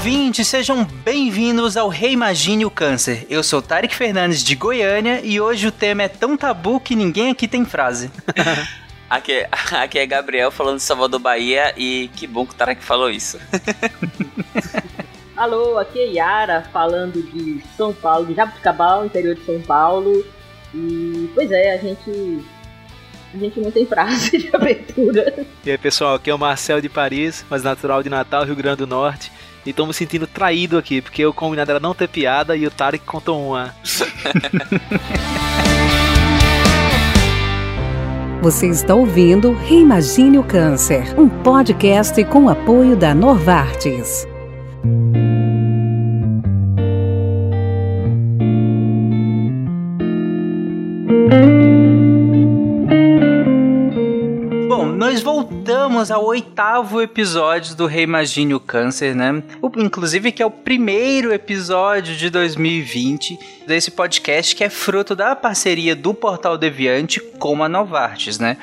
ouvintes, sejam bem-vindos ao Reimagine o Câncer. Eu sou Tarek Fernandes de Goiânia e hoje o tema é tão tabu que ninguém aqui tem frase. aqui, é, aqui é Gabriel falando de Salvador Bahia e que bom que o Tarek falou isso. Alô, aqui é Yara falando de São Paulo, de Jabuticabal, interior de São Paulo. E pois é, a gente a gente não tem frase de abertura. E aí, pessoal, aqui é o Marcel de Paris, mas natural de Natal, Rio Grande do Norte. E tô me sentindo traído aqui, porque o combinado era não ter piada e o Tarek contou uma. Você está ouvindo Reimagine o Câncer, um podcast com apoio da Norvartes. Nós voltamos ao oitavo episódio do Reimagine o Câncer, né? O, inclusive que é o primeiro episódio de 2020 desse podcast que é fruto da parceria do Portal Deviante com a Novartis, né?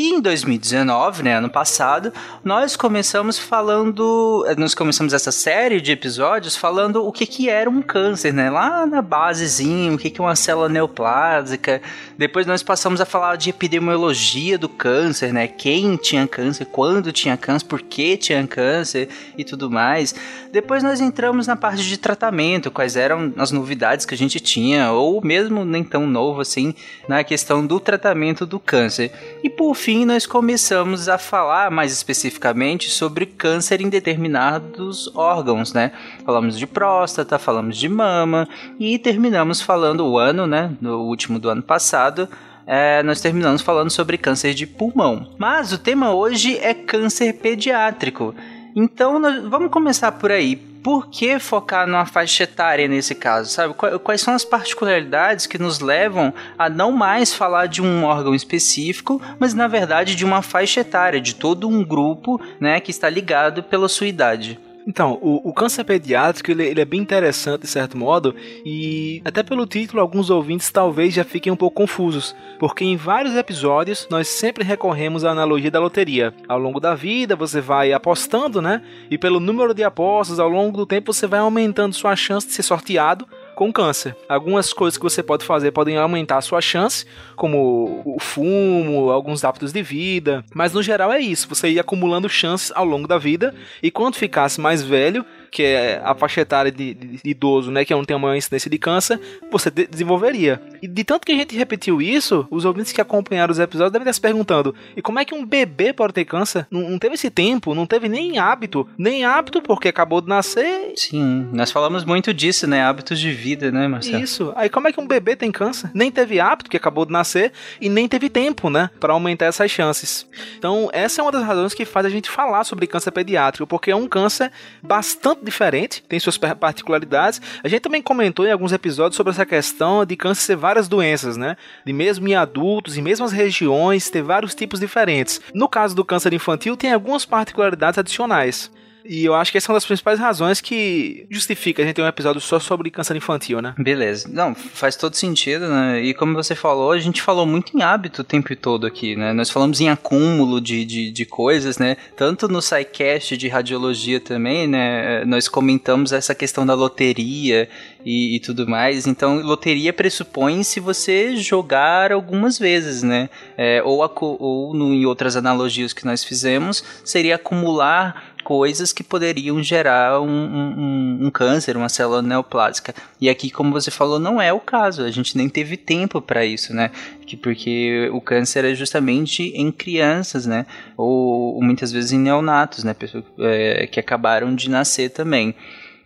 E em 2019, né, ano passado, nós começamos falando, eh, nós começamos essa série de episódios falando o que que era um câncer, né, lá na basezinha, o que que é uma célula neoplásica. Depois nós passamos a falar de epidemiologia do câncer, né, quem tinha câncer, quando tinha câncer, por que tinha câncer e tudo mais. Depois nós entramos na parte de tratamento, quais eram as novidades que a gente tinha, ou mesmo nem tão novo assim, na questão do tratamento do câncer. E por fim fim, nós começamos a falar mais especificamente sobre câncer em determinados órgãos, né? Falamos de próstata, falamos de mama e terminamos falando o ano, né? No último do ano passado. É, nós terminamos falando sobre câncer de pulmão. Mas o tema hoje é câncer pediátrico. Então, nós, vamos começar por aí por que focar numa faixa etária nesse caso, sabe? Quais são as particularidades que nos levam a não mais falar de um órgão específico, mas na verdade de uma faixa etária, de todo um grupo, né, que está ligado pela sua idade? Então, o, o câncer pediátrico ele, ele, é bem interessante de certo modo e até pelo título alguns ouvintes talvez já fiquem um pouco confusos, porque em vários episódios nós sempre recorremos à analogia da loteria. Ao longo da vida você vai apostando, né? E pelo número de apostas ao longo do tempo você vai aumentando sua chance de ser sorteado com câncer. Algumas coisas que você pode fazer podem aumentar a sua chance, como o fumo, alguns hábitos de vida, mas no geral é isso, você ir acumulando chances ao longo da vida. E quando ficasse mais velho, que é a faixa etária de, de, de idoso, né, que não tem uma incidência de câncer, você de desenvolveria. E de tanto que a gente repetiu isso, os ouvintes que acompanharam os episódios devem estar se perguntando: e como é que um bebê pode ter câncer? Não, não teve esse tempo, não teve nem hábito, nem hábito porque acabou de nascer. Sim, nós falamos muito disso, né? Hábitos de vida, né, Marcelo? Isso. Aí como é que um bebê tem câncer? Nem teve hábito, porque acabou de nascer, e nem teve tempo, né, para aumentar essas chances. Então, essa é uma das razões que faz a gente falar sobre câncer pediátrico, porque é um câncer bastante diferente, tem suas particularidades. A gente também comentou em alguns episódios sobre essa questão de câncer ser várias doenças, né? De mesmo em adultos, em mesmas regiões, ter vários tipos diferentes. No caso do câncer infantil, tem algumas particularidades adicionais. E eu acho que essa é uma das principais razões que justifica a gente ter um episódio só sobre câncer infantil, né? Beleza. Não, faz todo sentido, né? E como você falou, a gente falou muito em hábito o tempo todo aqui, né? Nós falamos em acúmulo de, de, de coisas, né? Tanto no SciCast de radiologia também, né? Nós comentamos essa questão da loteria e, e tudo mais. Então, loteria pressupõe se você jogar algumas vezes, né? É, ou, ou no, em outras analogias que nós fizemos, seria acumular coisas que poderiam gerar um, um, um, câncer, uma célula neoplásica. E aqui, como você falou, não é o caso. A gente nem teve tempo para isso, né? Que porque o câncer é justamente em crianças, né? Ou, ou muitas vezes em neonatos, né? Pessoas é, que acabaram de nascer também.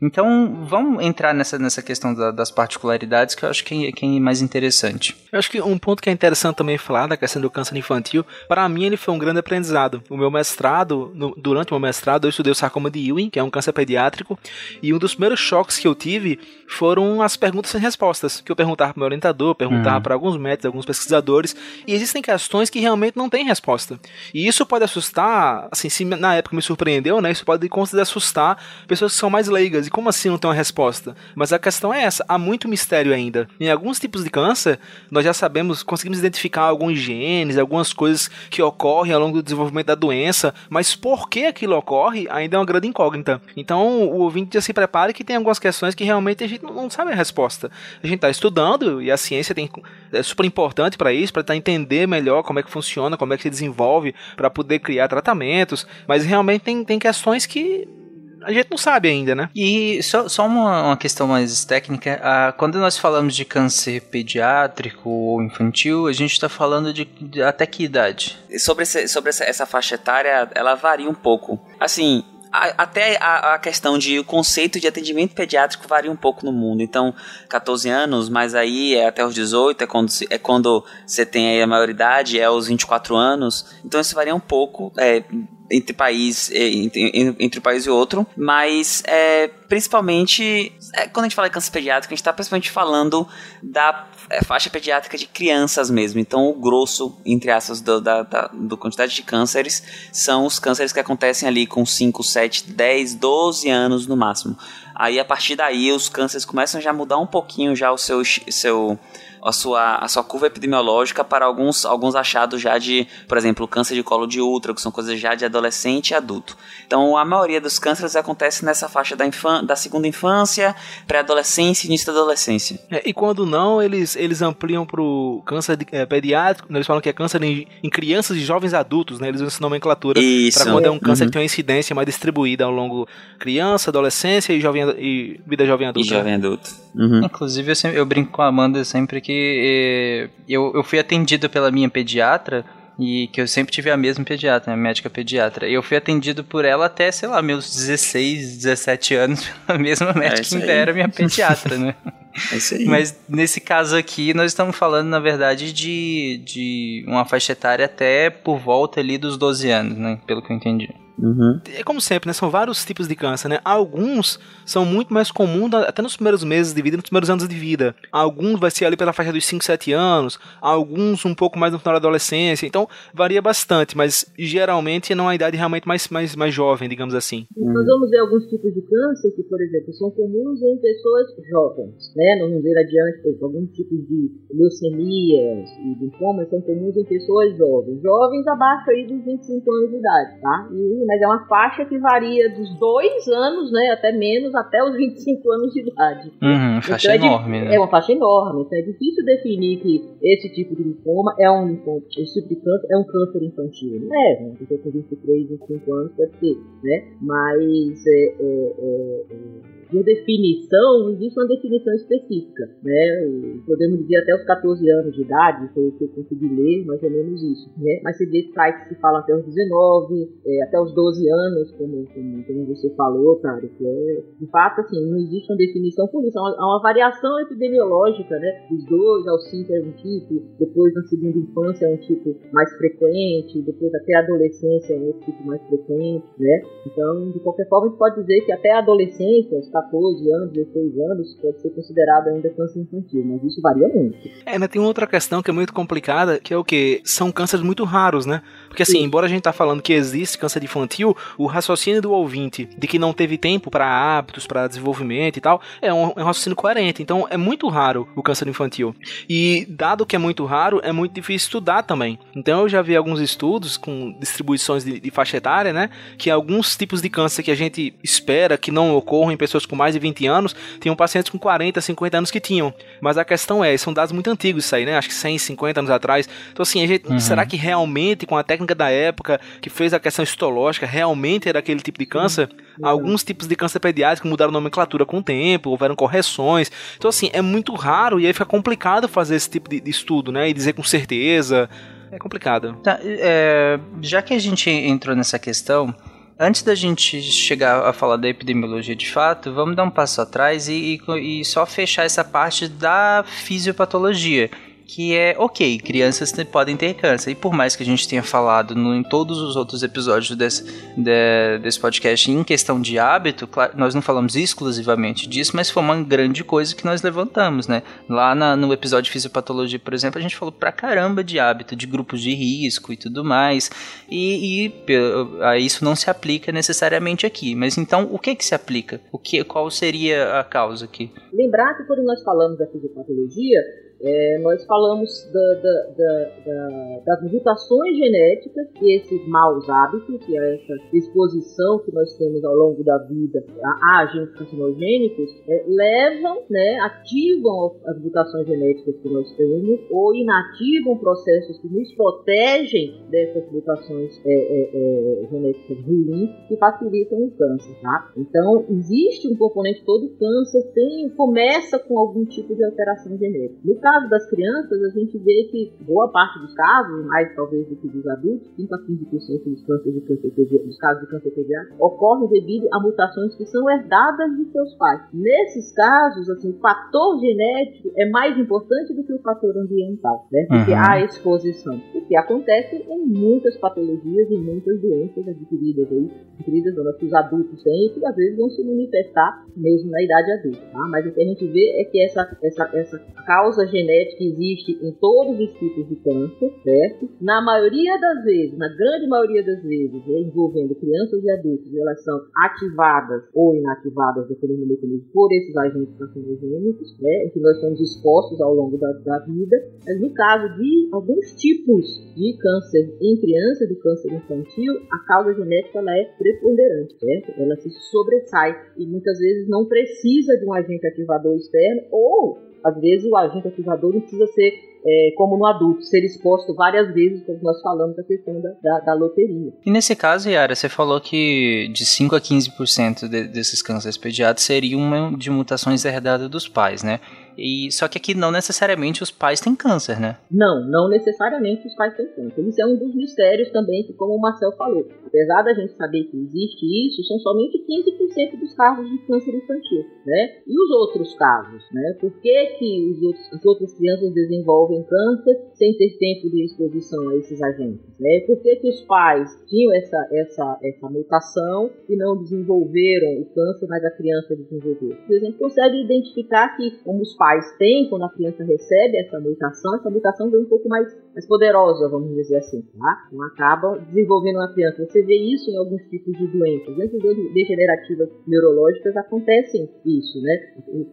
Então, vamos entrar nessa, nessa questão da, das particularidades que eu acho que, que é mais interessante. Eu acho que um ponto que é interessante também falar da questão do câncer infantil, para mim ele foi um grande aprendizado. O meu mestrado, no, durante o meu mestrado, eu estudei o sarcoma de Ewing, que é um câncer pediátrico, e um dos primeiros choques que eu tive foram as perguntas sem respostas, que eu perguntava para o meu orientador, perguntava uhum. para alguns médicos, alguns pesquisadores, e existem questões que realmente não têm resposta. E isso pode assustar, assim, se na época me surpreendeu, né, isso pode conseguir assustar pessoas que são mais leigas e como assim não tem uma resposta? Mas a questão é essa, há muito mistério ainda. Em alguns tipos de câncer, nós já sabemos, conseguimos identificar alguns genes, algumas coisas que ocorrem ao longo do desenvolvimento da doença, mas por que aquilo ocorre ainda é uma grande incógnita. Então, o ouvinte já se prepare que tem algumas questões que realmente a gente não sabe a resposta. A gente está estudando e a ciência tem, é super importante para isso, para tentar entender melhor como é que funciona, como é que se desenvolve, para poder criar tratamentos, mas realmente tem, tem questões que a gente não sabe ainda, né? E só, só uma, uma questão mais técnica: ah, quando nós falamos de câncer pediátrico ou infantil, a gente está falando de, de, até que idade? Sobre, esse, sobre essa, essa faixa etária, ela varia um pouco. Assim, até a, a, questão de o conceito de atendimento pediátrico varia um pouco no mundo. Então, 14 anos, mas aí é até os 18, é quando, é quando você tem a maioridade, é os 24 anos. Então, isso varia um pouco. É, entre país é, entre, entre um país e outro, mas é, principalmente é, quando a gente fala de câncer pediátrico, a gente está principalmente falando da é, faixa pediátrica de crianças mesmo. Então, o grosso, entre aspas, do, da, da do quantidade de cânceres são os cânceres que acontecem ali com 5, 7, 10, 12 anos no máximo. Aí, a partir daí, os cânceres começam já a mudar um pouquinho já o seu, seu a sua, a sua curva epidemiológica para alguns, alguns achados já de, por exemplo, câncer de colo de útero, que são coisas já de adolescente e adulto. Então, a maioria dos cânceres acontece nessa faixa da, infan da segunda infância, pré-adolescência e início da adolescência. É, e quando não, eles, eles ampliam para o câncer de, é, pediátrico, né, eles falam que é câncer em, em, crianças e jovens adultos, né? Eles usam essa nomenclatura para quando é um câncer uhum. que tem uma incidência mais distribuída ao longo criança, adolescência e, jovem, e vida jovem adulta. E jovem adulto. Uhum. Inclusive, eu, sempre, eu brinco com a Amanda sempre que eh, eu, eu fui atendido pela minha pediatra e que eu sempre tive a mesma pediatra, a médica pediatra. Eu fui atendido por ela até, sei lá, meus 16, 17 anos, a mesma é médica é que ainda era minha pediatra, né? É isso aí. Mas nesse caso aqui, nós estamos falando, na verdade, de, de uma faixa etária até por volta ali dos 12 anos, né? Pelo que eu entendi. Uhum. É como sempre, né? São vários tipos de câncer, né? Alguns são muito mais comuns até nos primeiros meses de vida, nos primeiros anos de vida. Alguns vai ser ali pela faixa dos 5, 7 anos, alguns um pouco mais no final da adolescência. Então, varia bastante, mas geralmente não é a idade realmente mais, mais, mais jovem, digamos assim. Uhum. Nós vamos ver alguns tipos de câncer que, por exemplo, são comuns em pessoas jovens, né? Nós vamos ver adiante, por exemplo, alguns tipos de leucemias e linfomas são comuns em pessoas jovens. Jovens abaixo aí dos 25 anos de idade, tá? E mas é uma faixa que varia dos dois anos, né, até menos, até os 25 anos de idade. Uhum, faixa então é enorme, né? É uma faixa enorme, então é difícil definir que esse tipo de linfoma é um linfoma, esse tipo de câncer é um câncer infantil. Não é, né? Uma pessoa com 23, 25 anos pode ser, né? Mas é, é, é, é por definição, existe uma definição específica, né? Podemos dizer até os 14 anos de idade, foi o que eu consegui ler, mais ou menos isso, né? Mas você vê sites que falam até os 19, é, até os 12 anos, como, como, como você falou, que é, de fato, assim, não existe uma definição por isso, há uma, uma, variação epidemiológica, né? Dos 2 aos 5 é um tipo, depois na segunda infância é um tipo mais frequente, depois até a adolescência é outro tipo mais frequente, né? Então, de qualquer forma, a gente pode dizer que até a adolescência, os 14 anos, 16 anos, pode ser considerado ainda câncer infantil, mas isso varia muito. É, ainda tem outra questão que é muito complicada, que é o que? São cânceres muito raros, né? Porque assim, Sim. embora a gente tá falando que existe câncer infantil, o raciocínio do ouvinte de que não teve tempo para hábitos, para desenvolvimento e tal, é um, é um raciocínio coerente. Então é muito raro o câncer infantil. E dado que é muito raro, é muito difícil estudar também. Então eu já vi alguns estudos com distribuições de, de faixa etária, né? Que alguns tipos de câncer que a gente espera que não ocorram em pessoas com mais de 20 anos, tinham pacientes com 40, 50 anos que tinham. Mas a questão é, são dados muito antigos isso aí, né? Acho que 100, 50 anos atrás. Então assim, gente, uhum. será que realmente com a técnica da época que fez a questão histológica realmente era aquele tipo de câncer? Uhum. Alguns tipos de câncer pediátrico mudaram nomenclatura com o tempo, houveram correções. Então assim, é muito raro e aí fica complicado fazer esse tipo de, de estudo, né? E dizer com certeza. É complicado. Tá, é, já que a gente entrou nessa questão, Antes da gente chegar a falar da epidemiologia de fato, vamos dar um passo atrás e, e, e só fechar essa parte da fisiopatologia. Que é ok, crianças podem ter câncer. E por mais que a gente tenha falado no, em todos os outros episódios desse, de, desse podcast em questão de hábito, claro, nós não falamos exclusivamente disso, mas foi uma grande coisa que nós levantamos, né? Lá na, no episódio de fisiopatologia, por exemplo, a gente falou pra caramba de hábito, de grupos de risco e tudo mais. E, e isso não se aplica necessariamente aqui. Mas então, o que que se aplica? O que, qual seria a causa aqui? Lembrar que quando nós falamos da fisiopatologia, é, nós falamos da, da, da, das mutações genéticas e esses maus hábitos, é essa exposição que nós temos ao longo da vida a, agentes carcinogênicos, é, levam, né, ativam as mutações genéticas que nós temos ou inativam processos que nos protegem dessas mutações é, é, é genéticas ruins que facilitam o câncer. Tá? Então, existe um componente, todo câncer tem, começa com algum tipo de alteração genética. No caso caso das crianças, a gente vê que boa parte dos casos, mais talvez do que dos adultos, 5 a 15% dos, cânceres de câncer, dos casos de câncer pediátrico, ocorrem devido a mutações que são herdadas de seus pais. Nesses casos, assim, o fator genético é mais importante do que o fator ambiental, né? Porque uhum. há exposição. O que acontece em muitas patologias e muitas doenças adquiridas aí, adquiridas não, que os adultos têm e que às vezes vão se manifestar mesmo na idade adulta, tá? Mas o que a gente vê é que essa, essa, essa causa genética genética existe em todos os tipos de câncer, certo? Na maioria das vezes, na grande maioria das vezes, né, envolvendo crianças e adultos, elas são ativadas ou inativadas, mecanismo, por esses agentes carcinogênicos, né, que nós somos expostos ao longo da, da vida. Mas no caso de alguns tipos de câncer em criança, do câncer infantil, a causa genética ela é preponderante, certo? Ela se sobressai e muitas vezes não precisa de um agente ativador externo ou às vezes o agente ativador não precisa ser é, como no adulto, ser exposto várias vezes, como nós falamos da questão da, da, da loteria. E nesse caso, Yara, você falou que de 5 a 15% de, desses cânceres pediátricos seriam de mutações herdadas dos pais, né? E só que aqui não necessariamente os pais têm câncer, né? Não, não necessariamente os pais têm câncer. Isso é um dos mistérios também que, como o Marcel falou, apesar da gente saber que existe isso, são somente 15% dos casos de câncer infantil, né? E os outros casos, né? Por que, que os outros, as outras crianças desenvolvem câncer sem ter tempo de exposição a esses agentes, né? Por que, que os pais tinham essa, essa, essa mutação e não desenvolveram o câncer, mas a criança desenvolveu? A gente consegue identificar que, como os pais pais têm quando a criança recebe essa mutação, essa mutação vem um pouco mais, mais poderosa, vamos dizer assim, tá? Então acaba desenvolvendo na criança. Você vê isso em alguns tipos de doenças. Doenças degenerativas neurológicas acontecem isso, né?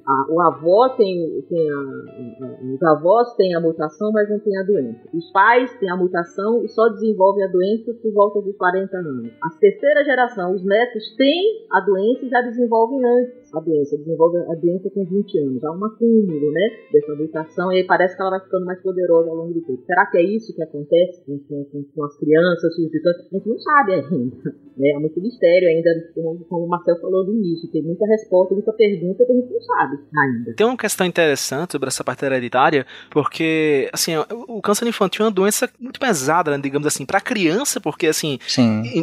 A, o avô tem, tem a, a, os avós têm a mutação, mas não tem a doença. Os pais têm a mutação e só desenvolvem a doença por volta dos 40 anos. A terceira geração, os netos têm a doença e já desenvolvem antes a doença, desenvolve a doença com 20 anos. Há um acúmulo, né, dessa mutação e aí parece que ela vai ficando mais poderosa ao longo do tempo. Será que é isso que acontece com, com, com as crianças, A gente não sabe ainda. Né? É muito mistério ainda, como, como o Marcel falou no início. Tem muita resposta, muita pergunta que a gente não sabe ainda. Tem uma questão interessante sobre essa parte hereditária, porque, assim, o câncer infantil é uma doença muito pesada, né, digamos assim, para criança, porque, assim,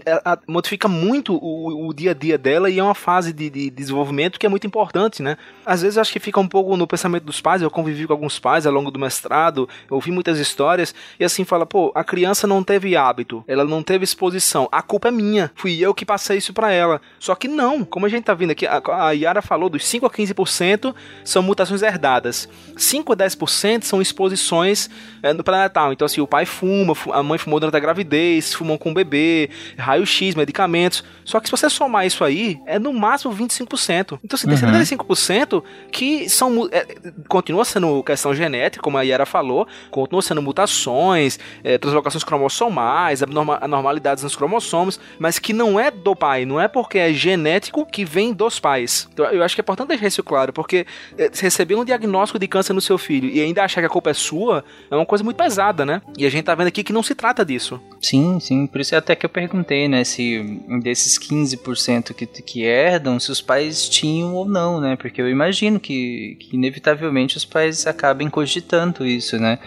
a, a, modifica muito o, o, dia a dia dela e é uma fase de, de desenvolvimento que é muito importante, né? Às vezes acho que fica um pouco no pensamento dos pais, eu convivi com alguns pais ao longo do mestrado, ouvi muitas histórias, e assim fala, pô, a criança não teve hábito, ela não teve exposição, a culpa é minha, fui eu que passei isso para ela. Só que não, como a gente tá vendo aqui, a, a Yara falou, dos 5 a 15% são mutações herdadas, 5 a 10% são exposições é, no pré-natal, então assim, o pai fuma, a mãe fumou durante a gravidez, fumou com o bebê, raio-x, medicamentos, só que se você somar isso aí, é no máximo 25%. Então, assim, tem uhum. 75% que são. É, continua sendo questão genética, como a Yara falou, continua sendo mutações, é, translocações cromossomais, anormalidades nos cromossomos, mas que não é do pai, não é porque é genético que vem dos pais. Então, eu acho que é importante deixar isso claro, porque é, receber um diagnóstico de câncer no seu filho e ainda achar que a culpa é sua é uma coisa muito pesada, né? E a gente tá vendo aqui que não se trata disso. Sim, sim, por isso é até que eu perguntei, né, se desses 15% que, que herdam, se os pais tinham ou não, né? Porque eu imagino que, que inevitavelmente os pais acabem cogitando isso, né?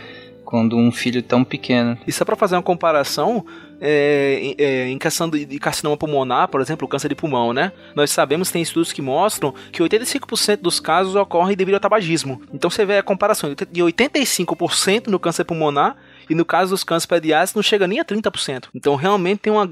Quando um filho tão pequeno. E só para fazer uma comparação, é, é, em questão de carcinoma pulmonar, por exemplo, câncer de pulmão, né? Nós sabemos, tem estudos que mostram que 85% dos casos ocorrem devido ao tabagismo. Então você vê a comparação de 85% no câncer pulmonar e no caso dos cânceres pediátricos não chega nem a 30%. Então realmente tem uma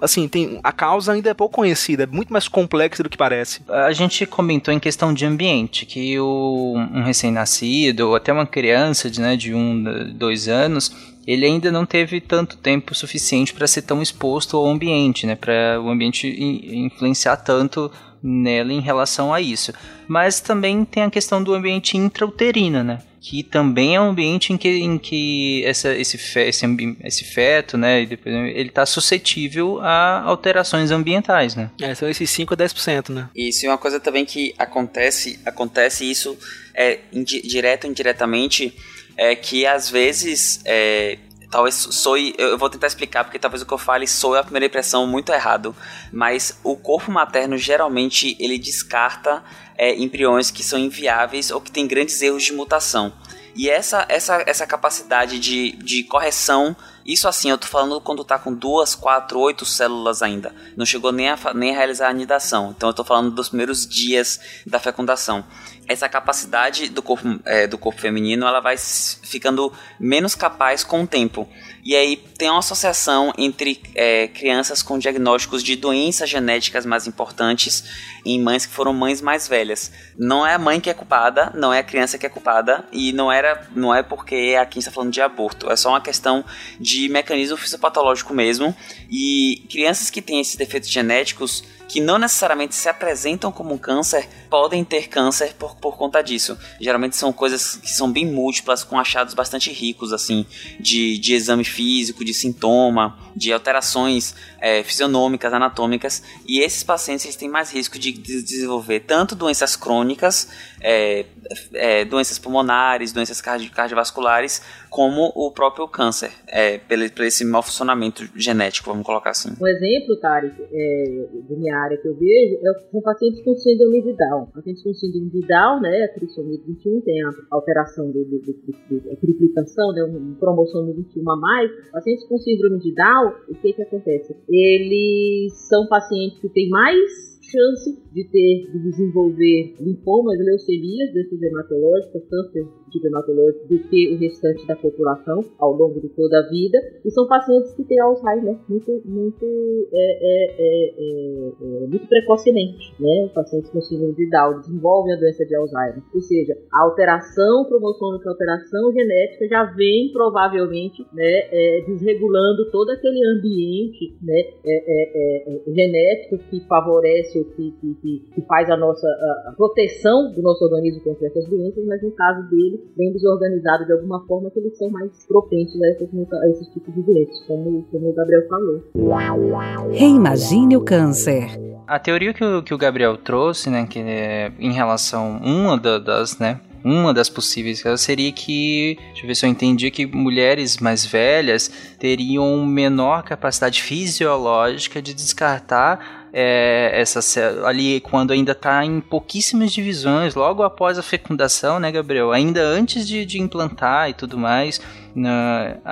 assim, tem a causa ainda é pouco conhecida, é muito mais complexa do que parece. A gente comentou em questão de ambiente, que o, um recém-nascido ou até uma criança de, né, de um, dois anos, ele ainda não teve tanto tempo suficiente para ser tão exposto ao ambiente, né, para o ambiente influenciar tanto nela em relação a isso. Mas também tem a questão do ambiente intrauterino, né? Que também é um ambiente em que, em que essa, esse, fe, esse, esse feto, né, ele está suscetível a alterações ambientais, né? É, são esses 5 a 10%, né? Isso, e uma coisa também que acontece, acontece isso é, indi, direto ou indiretamente, é que às vezes é, talvez soe, eu vou tentar explicar porque talvez o que eu fale soe a primeira impressão muito errado, mas o corpo materno geralmente ele descarta é, embriões que são inviáveis ou que têm grandes erros de mutação. E essa, essa, essa capacidade de, de correção, isso assim, eu tô falando quando tá com duas, quatro, oito células ainda. Não chegou nem a, nem a realizar a anidação. Então eu tô falando dos primeiros dias da fecundação. Essa capacidade do corpo, é, do corpo feminino, ela vai ficando menos capaz com o tempo. E aí tem uma associação entre é, crianças com diagnósticos de doenças genéticas mais importantes em mães que foram mães mais velhas. Não é a mãe que é culpada, não é a criança que é culpada, e não, era, não é porque aqui está falando de aborto. É só uma questão de mecanismo fisiopatológico mesmo. E crianças que têm esses defeitos genéticos que não necessariamente se apresentam como câncer podem ter câncer por, por conta disso. Geralmente são coisas que são bem múltiplas, com achados bastante ricos, assim, de, de exame físico, de sintoma, de alterações é, fisionômicas, anatômicas. E esses pacientes eles têm mais risco de desenvolver tanto doenças crônicas, é, é, doenças pulmonares, doenças cardi cardiovasculares, como o próprio câncer, é, pelo, pelo esse mau funcionamento genético, vamos colocar assim. Um exemplo, Tarek, é, de minha área que eu vejo, é, são pacientes com síndrome de Down. Pacientes com síndrome de Down, né, a trissomia 21 tem a alteração do a triplicação, né, um cromossomo 21 a mais. Pacientes com síndrome de Down, o que que acontece? Eles são pacientes que têm mais chance de ter, de desenvolver linfomas, leucemias desses hematológicos, câncer de hematológico, do que o restante da população ao longo de toda a vida. E são pacientes que têm Alzheimer muito, muito, é, é, é, é muito precocemente, né? Pacientes com síndrome de Down desenvolvem a doença de Alzheimer. Ou seja, a alteração cromossômica, a alteração genética já vem provavelmente, né, é, desregulando todo aquele ambiente, né, é, genético que favorece que, que, que, faz a nossa a, a proteção do nosso organismo contra essas doenças, mas no caso dele, bem desorganizado de alguma forma, que eles são mais propensos a, essas, a esses tipos de doenças, como, como o Gabriel falou. Reimagine o câncer. A teoria que o, que o Gabriel trouxe, né, que é em relação uma das, né, uma das possíveis seria que, deixa eu ver se eu entendi, que mulheres mais velhas teriam menor capacidade fisiológica de descartar é, essa ali quando ainda está em pouquíssimas divisões, logo após a fecundação, né, Gabriel? Ainda antes de, de implantar e tudo mais,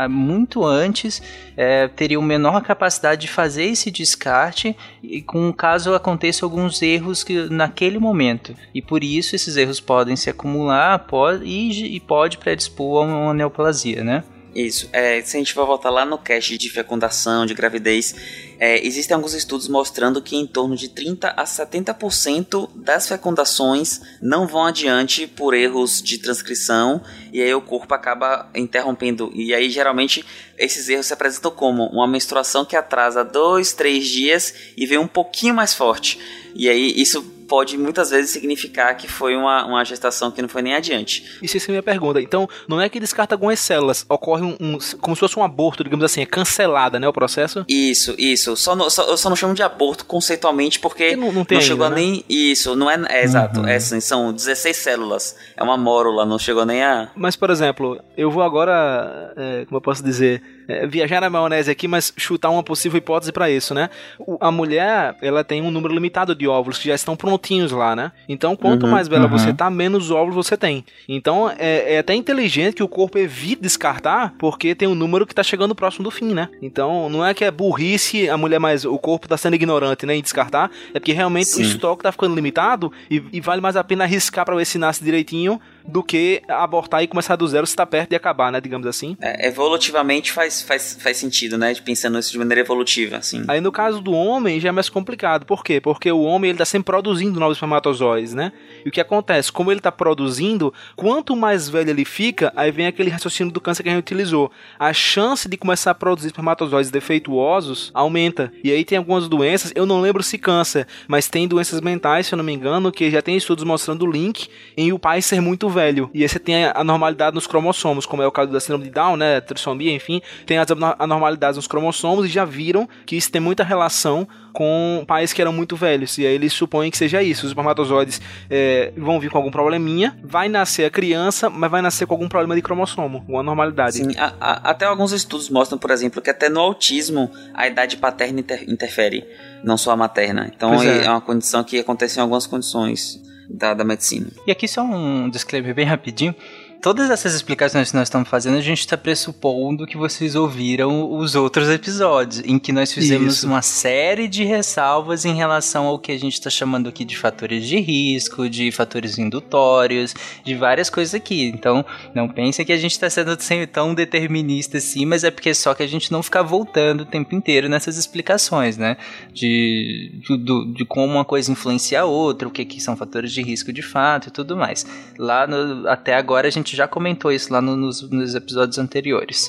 muito antes, é, teriam menor capacidade de fazer esse descarte e com caso aconteça alguns erros que, naquele momento. E por isso esses erros podem se acumular pode, e, e pode predispor a uma neoplasia, né? Isso. É, se a gente for voltar lá no cast de fecundação, de gravidez, é, existem alguns estudos mostrando que em torno de 30 a 70% das fecundações não vão adiante por erros de transcrição e aí o corpo acaba interrompendo. E aí geralmente esses erros se apresentam como uma menstruação que atrasa dois, três dias e vem um pouquinho mais forte. E aí isso pode muitas vezes significar que foi uma, uma gestação que não foi nem adiante. Isso é a minha pergunta. Então, não é que descarta algumas células, ocorre um, um, como se fosse um aborto, digamos assim, é cancelada, né, o processo? Isso, isso. Só, no, só eu só não chamo de aborto conceitualmente porque não, não, não chegou ainda, né? nem isso, não é, é exato, uhum. é, assim, são 16 células. É uma mórula, não chegou nem a Mas por exemplo, eu vou agora, é, como eu posso dizer, é, viajar na maionese aqui, mas chutar uma possível hipótese para isso, né? O, a mulher, ela tem um número limitado de óvulos que já estão prontos pontinhos lá, né? Então, quanto Uhum, mais velha uhum. você tá, menos óvulos você tem. Então, é, é até inteligente que o corpo evite descartar, porque tem um número que tá chegando próximo do fim, né? Então, não é que é burrice a mulher mais. O corpo tá sendo ignorante, né? Em descartar. É porque realmente Sim. o estoque tá ficando limitado e, e vale mais a pena arriscar pra ver se nasce direitinho do que abortar e começar do zero se tá perto de acabar, né? Digamos assim. É, evolutivamente faz, faz, faz sentido, né? De pensando isso de maneira evolutiva, assim. Aí no caso do homem já é mais complicado. Por quê? Porque o homem ele tá sempre produzindo novos espermatozoides, né? E o que acontece? Como ele tá produzindo, quanto mais velho ele fica, aí vem aquele raciocínio do câncer que a gente utilizou. A chance de começar a produzir espermatozoides defeituosos aumenta. E aí tem algumas doenças, eu não lembro se câncer, mas tem doenças mentais, se eu não me engano, que já tem estudos mostrando o link em o pai ser muito velho. E aí você tem a anormalidade nos cromossomos, como é o caso da síndrome de Down, né? Trissomia, enfim, tem as anor- anormalidades nos cromossomos e já viram que isso tem muita relação com pais que eram muito velhos. E aí eles supõem que seja isso. Os espermatozoides é, vão vir com algum probleminha, vai nascer a criança, mas vai nascer com algum problema de cromossomo, uma anormalidade. Sim, a- a- até alguns estudos mostram, por exemplo, que até no autismo a idade paterna inter- interfere, não só a materna. Então Pois é. é. uma condição que acontece em algumas condições da, da medicina. E aqui só um disclaimer bem rapidinho. Todas essas explicações que nós estamos fazendo, a gente está pressupondo que vocês ouviram os outros episódios, em que nós fizemos Isso. uma série de ressalvas em relação ao que a gente está chamando aqui de fatores de risco, de fatores indutórios, de várias coisas aqui. Então, não pensem que a gente está sendo tão determinista assim, mas é porque só que a gente não ficar voltando o tempo inteiro nessas explicações, né? De, de, de como uma coisa influencia a outra, o que, que são fatores de risco de fato e tudo mais. Lá no- até agora a gente já comentou isso lá no- nos, nos episódios anteriores.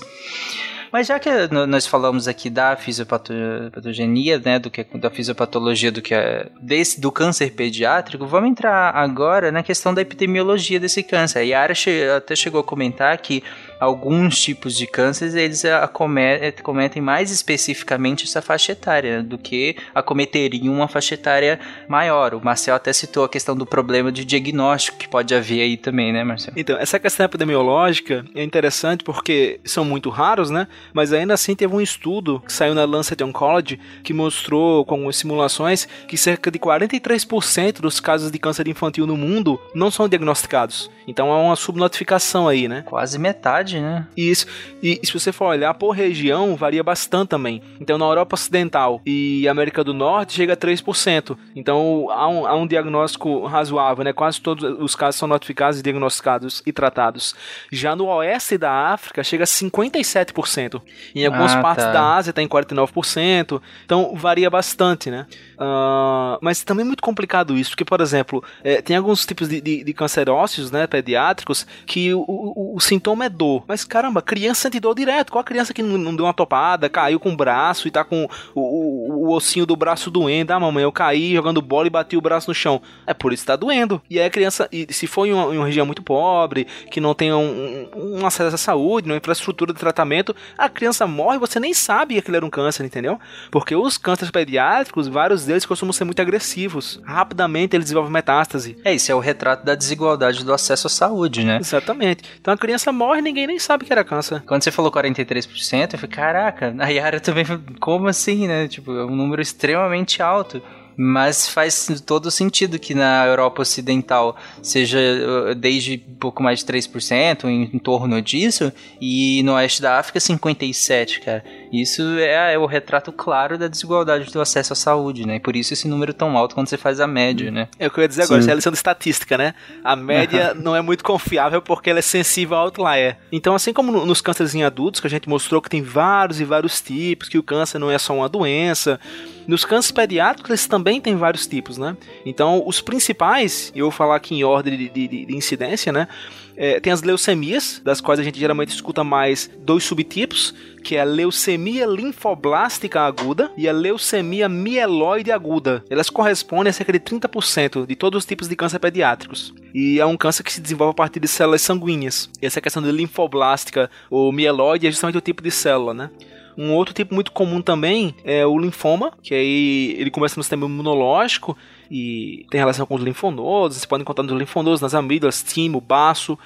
Mas já que nós falamos aqui da fisiopatogenia, né, do que da fisiopatologia do que é desse do câncer pediátrico, vamos entrar agora na questão da epidemiologia desse câncer. A Yara até chegou a comentar que alguns tipos de cânceres eles acome- acometem mais especificamente essa faixa etária do que acometeriam uma faixa etária maior. O Marcel até citou a questão do problema de diagnóstico que pode haver aí também, né, Marcel? Então, essa questão epidemiológica é interessante porque são muito raros, né? Mas ainda assim teve um estudo que saiu na Lancet Oncology que mostrou com algumas simulações que cerca de 43% dos casos de câncer infantil no mundo não são diagnosticados. Então há uma subnotificação aí, né? Quase metade, né? Isso. E se você for olhar por região, varia bastante também. Então, na Europa Ocidental e América do Norte, chega a 3%. Então, há um, há um diagnóstico razoável, né? Quase todos os casos são notificados, diagnosticados e tratados. Já no oeste da África, chega a 57%. Em algumas Ah, partes tá. da Ásia, está em 49%. Então, varia bastante, né? Ah, mas também é muito complicado isso, porque, por exemplo, eh, tem alguns tipos de, de, de canceróceos, né, pediátricos, que o, o, o sintoma é dor. Mas caramba, criança sente dor direto. Qual a criança que não, não deu uma topada, caiu com o braço e tá com o, o, ossinho do braço doendo? Ah, mamãe, eu caí jogando bola e bati o braço no chão. É por isso que tá doendo. E aí a criança, e se for em uma, em uma região muito pobre, que não um, um, um acesso à saúde, uma infraestrutura de tratamento, a criança morre e você nem sabe que aquilo era um câncer, entendeu? Porque os cânceres pediátricos, vários deles costumam ser muito agressivos. Rapidamente eles desenvolvem metástase. É, isso é o retrato da desigualdade do acesso à saúde, né? Exatamente. Então a criança morre e ninguém nem sabe que era câncer. Quando você falou 43%, eu falei, caraca, a Yara também, como assim, né? Tipo, é um número extremamente alto. Mas faz todo sentido que na Europa Ocidental seja uh, desde pouco mais de 3%, em, em torno disso, e no oeste da África 57%, cara. Isso é, é o retrato claro da desigualdade do acesso à saúde, né? E por isso esse número tão alto quando você faz a média, né? É o que eu ia dizer agora, Sim. isso é a lição de estatística, né? A média não é muito confiável porque ela é sensível ao outlier. Então, assim como no- nos cânceres em adultos, que a gente mostrou que tem vários e vários tipos, que o câncer não é só uma doença, nos cânceres pediátricos eles também têm vários tipos, né? Então, os principais, e eu vou falar aqui em ordem de, de- de- de incidência, né? É, tem as leucemias, das quais a gente geralmente escuta mais dois subtipos, que é a leucemia linfoblástica aguda e a leucemia mieloide aguda. Elas correspondem a cerca de 30% de todos os tipos de câncer pediátricos. E é um câncer que se desenvolve a partir de células sanguíneas. E essa questão de linfoblástica ou mieloide é justamente o tipo de célula, né? Um outro tipo muito comum também é o linfoma, que aí ele começa no sistema imunológico e tem relação com os linfonodos. Você pode encontrar nos linfonodos, nas amígdalas, timo, baço.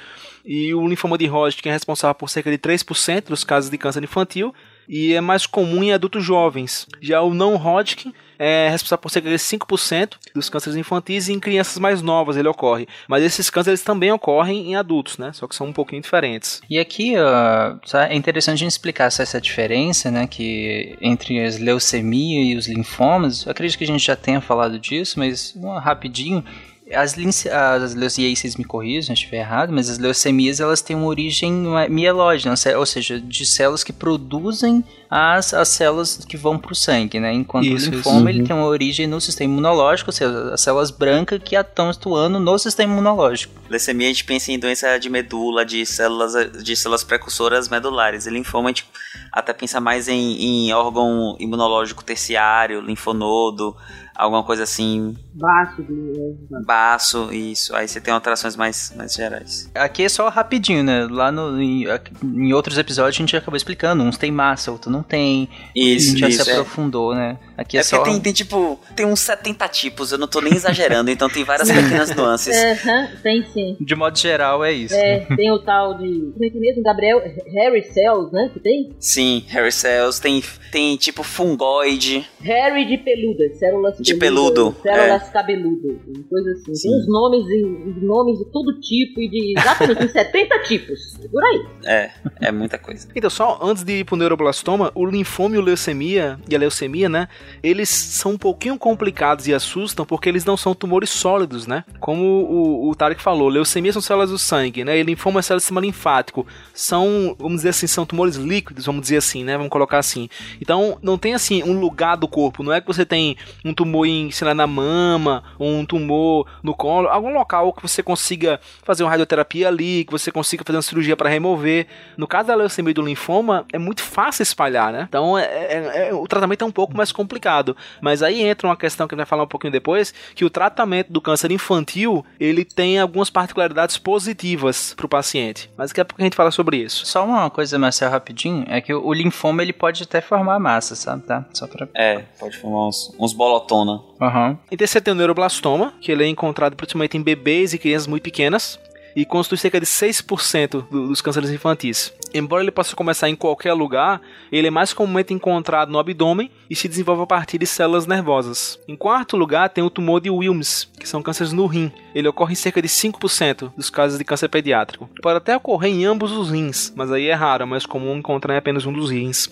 E o linfoma de Hodgkin é responsável por cerca de 3% dos casos de câncer infantil e é mais comum em adultos jovens. Já o não Hodgkin é responsável por cerca de 5% dos cânceres infantis e em crianças mais novas ele ocorre. Mas esses cânceres também ocorrem em adultos, né? Só que são um pouquinho diferentes. E aqui uh, é interessante a gente explicar essa diferença, né? Que entre as leucemia e os linfomas, acredito que a gente já tenha falado disso, mas rapidinho as, as leucemias, vocês me corrijam se eu estiver errado, mas as leucemias elas têm uma origem mielógena, ou seja, de células que produzem as, as células que vão para o sangue, né? Enquanto isso, o linfoma isso. ele uhum. tem uma origem no sistema imunológico, ou seja, as células brancas que estão atuando no sistema imunológico. Leucemia a gente pensa em doença de medula, de células, de células precursoras medulares. E linfoma a gente até pensa mais em, em órgão imunológico terciário, linfonodo, alguma coisa assim. Baço, Baço, isso. Aí você tem alterações mais, mais gerais. Aqui é só rapidinho, né? Lá no, em, em outros episódios a gente acabou explicando. Uns tem massa, outros não tem. Isso, A gente isso, já se aprofundou, é. né? Aqui é, é só... tem, tem, tipo, tem uns 70 tipos, eu não tô nem exagerando, então tem várias pequenas nuances. Uhum, tem sim. De modo geral é isso. É, tem o tal de. Como é que é mesmo? Gabriel Harry Cells, né? Que tem? Sim, Harry Cells, tem, tem tipo fungoide. Harry de peludas, células de peludo. Células é. cabeludas, coisa assim. Sim. Tem uns nomes, uns nomes de todo tipo e de exatamente 70 tipos. Por aí. É, é muita coisa. Então, só antes de ir pro neuroblastoma, o linfoma e o leucemia, e a leucemia, né? Eles são um pouquinho complicados e assustam porque eles não são tumores sólidos, né? Como o, o Tarek falou, leucemia são células do sangue, né? E linfoma é célula do sistema linfático. São, vamos dizer assim, são tumores líquidos, vamos dizer assim, né? Vamos colocar assim. Então, não tem assim um lugar do corpo. Não é que você tem um tumor em, sei lá, na mama, ou um tumor no colo, algum local que você consiga fazer uma radioterapia ali, que você consiga fazer uma cirurgia para remover. No caso da leucemia e do linfoma, é muito fácil espalhar, né? Então, é, é, é, o tratamento é um pouco mais complicado. Mas aí entra uma questão que a gente vai falar um pouquinho depois, que o tratamento do câncer infantil, ele tem algumas particularidades positivas para o paciente. Mas daqui a pouco a gente fala sobre isso. Só uma coisa, Marcelo, rapidinho, é que o linfoma ele pode até formar massa, sabe? Tá? Só pra... É, pode formar uns, uns bolotona. Uhum. Você tem o neuroblastoma, que ele é encontrado principalmente em bebês e crianças muito pequenas e constitui cerca de 6% dos cânceres infantis. Embora ele possa começar em qualquer lugar, ele é mais comumente encontrado no abdômen e se desenvolve a partir de células nervosas. Em quarto lugar, tem o tumor de Wilms, que são cânceres no rim. Ele ocorre em cerca de 5% dos casos de câncer pediátrico. Pode até ocorrer em ambos os rins, mas aí é raro, é mais comum encontrar em apenas um dos rins.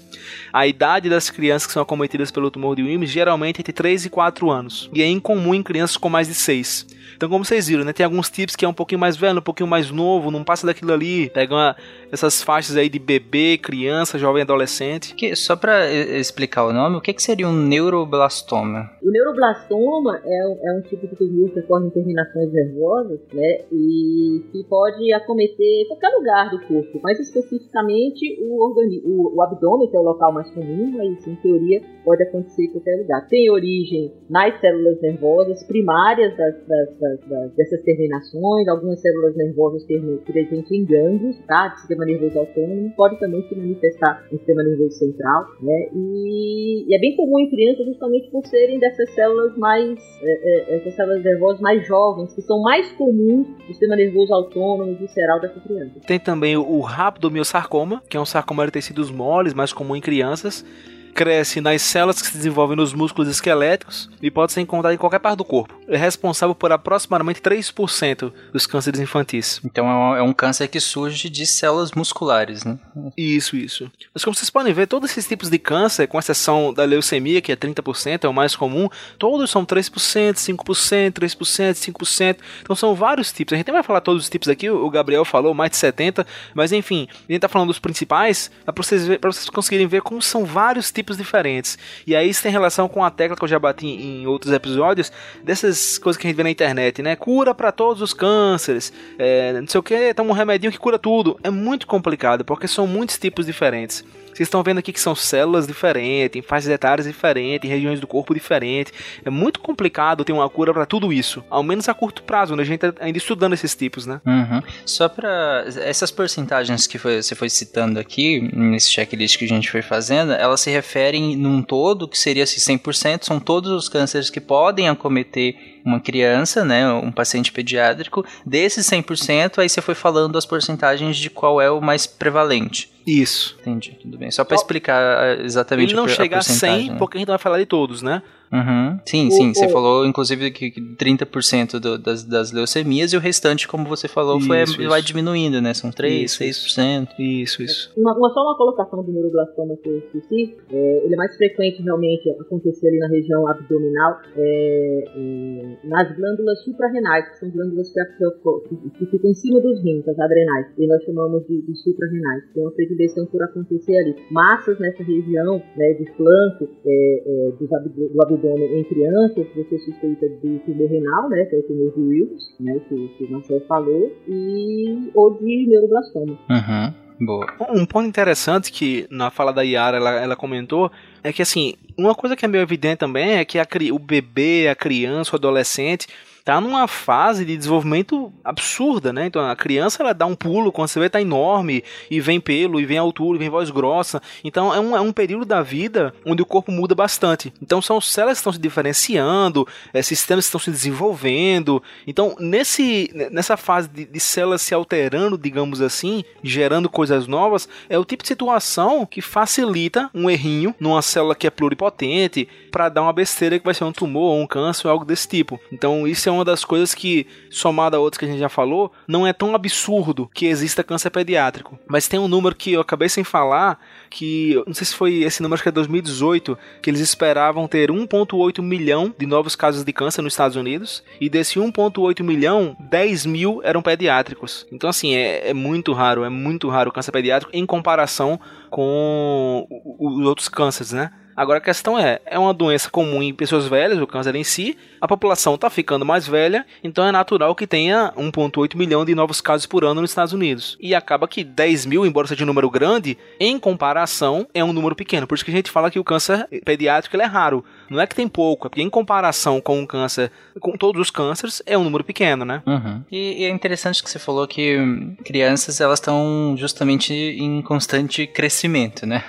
A idade das crianças que são acometidas pelo tumor de Wilms geralmente é entre 3 e 4 anos, e é incomum em crianças com mais de 6. Então, como vocês viram, né, tem alguns tipos que é um pouquinho mais velho, um pouquinho mais novo, não passa daquilo ali, pega uma, essas faixas aí de bebê, criança, jovem adolescente. Que, só para explicar o nome, o que, que seria um neuroblastoma? O neuroblastoma é, um, é um tipo de tumor que ocorre em terminações nervosas, né, e que pode acometer qualquer lugar do corpo, mais especificamente o, o, o abdômen, que é o local mais comum, mas em teoria pode acontecer em qualquer lugar. Tem origem nas células nervosas primárias das, das, das, das dessas terminações, algumas células nervosas presentes em gânglios, tá? Do sistema nervoso autônomo, pode também se manifestar no sistema nervoso central, né? E, e é bem comum em crianças justamente por serem dessas células mais, é, é, essas células nervosas mais jovens, que são mais comuns no sistema nervoso autônomo visceral dessa criança. Tem também o, o rabdomiosarcoma, que é um sarcoma de tecidos moles, mais comum em crianças, cresce nas células que se desenvolvem nos músculos esqueléticos e pode ser encontrado em qualquer parte do corpo. É responsável por aproximadamente 3% dos cânceres infantis. Então é um, é câncer que surge de células musculares, né? Isso, isso. Mas como vocês podem ver, todos esses tipos de câncer, com exceção da leucemia, que é 30%, é o mais comum, todos são 3%, 5%, 3%, 5%. Então são vários tipos. A gente nem vai falar todos os tipos aqui, o Gabriel falou mais de 70, mas enfim, a gente tá falando dos principais, para vocês, ver, vocês conseguirem ver como são vários tipos tipos diferentes. E aí isso tem relação com a tecla que eu já bati em outros episódios, dessas coisas que a gente vê na internet, né? Cura para todos os cânceres, é, não sei o que, toma um remedinho que cura tudo. É muito complicado, porque são muitos tipos diferentes. Vocês estão vendo aqui que são células diferentes, em faixas etárias diferentes, em regiões do corpo diferentes. É muito complicado ter uma cura para tudo isso, ao menos a curto prazo, onde a gente está ainda estudando esses tipos, né? Uhum. Só para essas porcentagens que foi, você foi citando aqui, nesse checklist que a gente foi fazendo, elas se referem num todo, que seria assim, 100%, são todos os cânceres que podem acometer uma criança, né, um paciente pediátrico, desses 100%, aí você foi falando as porcentagens de qual é o mais prevalente. Isso. Entendi, tudo bem. Só para explicar ah, exatamente Ele não chega a 100, né? porque a gente vai falar de todos, né? Uhum. Sim, O- sim. Você falou, inclusive, que que 30% do, das, das leucemias e o restante, como você falou, foi, Isso, vai isso. diminuindo, né? São 3, Isso, 6%. Isso, isso. Uma, uma- só uma colocação do neuroblastoma que eu esqueci. É, ele é mais frequente realmente acontecer ali na região abdominal, é, é, nas glândulas suprarrenais, que são glândulas que, que, que ficam em cima dos rins, as adrenais. E nós chamamos de, de suprarrenais. Tem uma predileção por acontecer ali. Massas nessa região né, de flanco é, é, dos abdo- abdômen em crianças, você suspeita de tumor renal, né, que é o tumor de Wills, né, que, que o Marcel falou, e, ou de neuroblastoma. Uhum. Boa. Um ponto interessante que na fala da Yara ela, ela comentou é que assim, uma coisa que é meio evidente também é que a o bebê, a criança, o adolescente tá numa fase de desenvolvimento absurda, né? Então a criança ela dá um pulo quando você vê tá enorme e vem pelo e vem altura, e vem voz grossa. Então é um, é um período da vida onde o corpo muda bastante. Então são células que estão se diferenciando, é, sistemas que estão se desenvolvendo. Então nesse nessa fase de, de células se alterando, digamos assim, gerando coisas novas, é o tipo de situação que facilita um errinho numa célula que é pluripotente para dar uma besteira que vai ser um tumor ou um câncer ou algo desse tipo. Então isso é uma das coisas que, somado a outras que a gente já falou, não é tão absurdo que exista câncer pediátrico. Mas tem um número que eu acabei sem falar, que não sei se foi esse número, acho que é 2018, que eles esperavam ter 1,8 milhão de novos casos de câncer nos Estados Unidos, e desse 1,8 milhão, 10 mil eram pediátricos. Então, assim, é, é muito raro, é muito raro o câncer pediátrico em comparação com os outros cânceres, né? Agora a questão é, é uma doença comum em pessoas velhas, o câncer em si, a população está ficando mais velha, então é natural que tenha 1,8 milhão de novos casos por ano nos Estados Unidos. E acaba que 10 mil, embora seja um número grande, em comparação é um número pequeno. Por isso que a gente fala que o câncer pediátrico ele é raro. Não é que tem pouco, é porque em comparação com o câncer, com todos os cânceres, é um número pequeno, né? Uhum. E, e é interessante que você falou que crianças elas estão justamente em constante crescimento, né?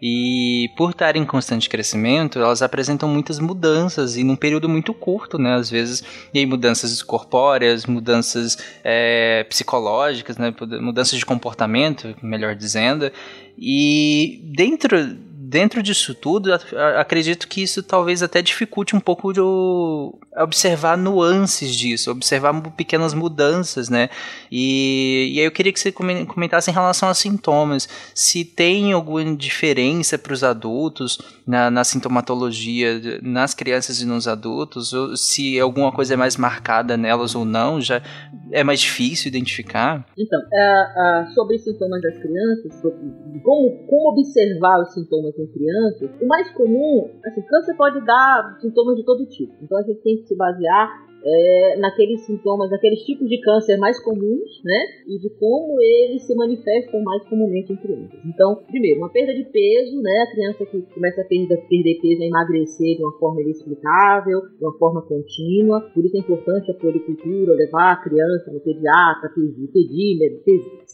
E por estarem em constante crescimento, elas apresentam muitas mudanças e num período muito curto, né? Às vezes, e aí mudanças corpóreas, mudanças é, psicológicas, né? Mudanças de comportamento, melhor dizendo. E dentro dentro disso tudo, acredito que isso talvez até dificulte um pouco de observar nuances disso, observar pequenas mudanças, né? E, e aí eu queria que você comentasse em relação a sintomas, se tem alguma diferença para os adultos na, na, sintomatologia nas crianças e nos adultos, ou se alguma coisa é mais marcada nelas ou não, já é mais difícil identificar? Então, uh, uh, sobre sintomas das crianças, sobre como, como observar os sintomas em crianças, o mais comum, assim, câncer pode dar sintomas de todo tipo. Então a gente tem que se basear é, naqueles sintomas, naqueles tipos de câncer mais comuns, né? E de como eles se manifestam mais comumente em crianças. Então, primeiro, uma perda de peso, né? A criança que começa a perder, perder peso, a emagrecer de uma forma inexplicável, de uma forma contínua. Por isso é importante a floricultura, levar a criança no pediatra, pedir, pedir,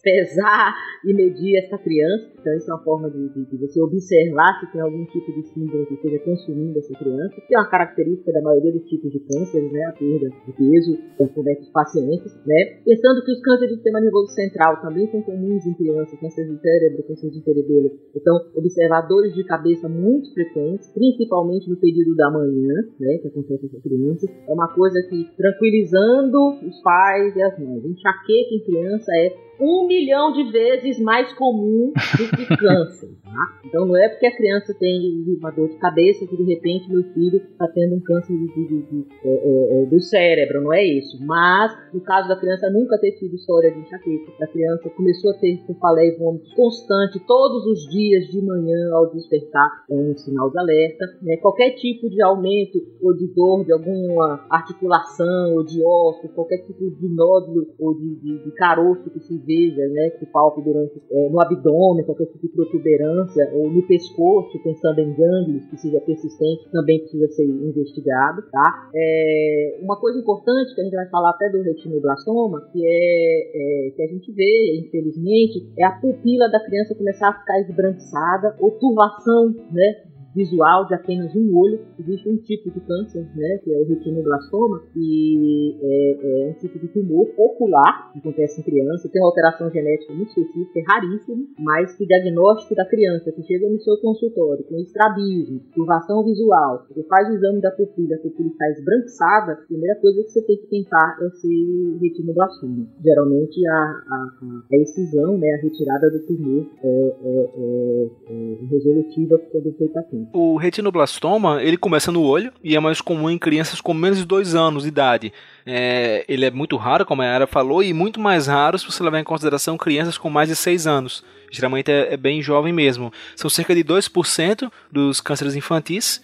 pesar e medir essa criança. Então, isso é uma forma de, de, de, você observar se tem algum tipo de síndrome que esteja consumindo essa criança, que é uma característica da maioria dos tipos de cânceres, né? A perda de peso com esses pacientes, né? Pensando que os cânceres do sistema nervoso central também são comuns em crianças, câncer de cérebro, câncer de cerebelo. Então, observar dores de cabeça muito frequentes, principalmente no período da manhã, né? Que acontece com crianças, é uma coisa que, tranquilizando os pais e as mães. Enxaqueca em criança é um milhão de vezes mais comum do que câncer. Tá? Então não é porque a criança tem uma dor de cabeça que de repente meu filho está tendo um câncer de, de, de, é, é, do cérebro, não é isso. Mas no caso da criança nunca ter tido história de enxaqueca, a criança começou a ter cefaleia e vômitos constante todos os dias de manhã ao despertar, é um sinal de alerta. Né? Qualquer tipo de aumento ou de dor de alguma articulação ou de osso, qualquer tipo de nódulo ou de, de, de caroço que se veja, né, que palpe durante é, no abdômen, qualquer tipo de protuberância, ou no pescoço, pensando em gânglios que seja persistente, também precisa ser investigado, tá? É, uma coisa importante que a gente vai falar até do retinoblastoma, que é, é, que a gente vê, infelizmente, é a pupila da criança começar a ficar esbranquiçada, ou turvação, né, visual de apenas um olho. Existe um tipo de câncer, né, que é o retinoblastoma, que é, é um tipo de tumor ocular, que acontece em criança, tem uma alteração genética muito específica, é raríssimo, mas que diagnóstico da criança, que chega no seu consultório com estrabismo, turvação visual, você faz o exame da pupila, a pupila está esbranquiçada, a primeira coisa que você tem que tentar é ser retinoblastoma. Geralmente a, a, a excisão, né, a retirada do tumor é, é, é, é resolutiva quando feita a tempo. O retinoblastoma, ele começa no olho e é mais comum em crianças com menos de 2 anos de idade. É, ele é muito raro, como a Yara falou, e muito mais raro se você levar em consideração crianças com mais de 6 anos. Geralmente é, é bem jovem mesmo. São cerca de 2% dos cânceres infantis.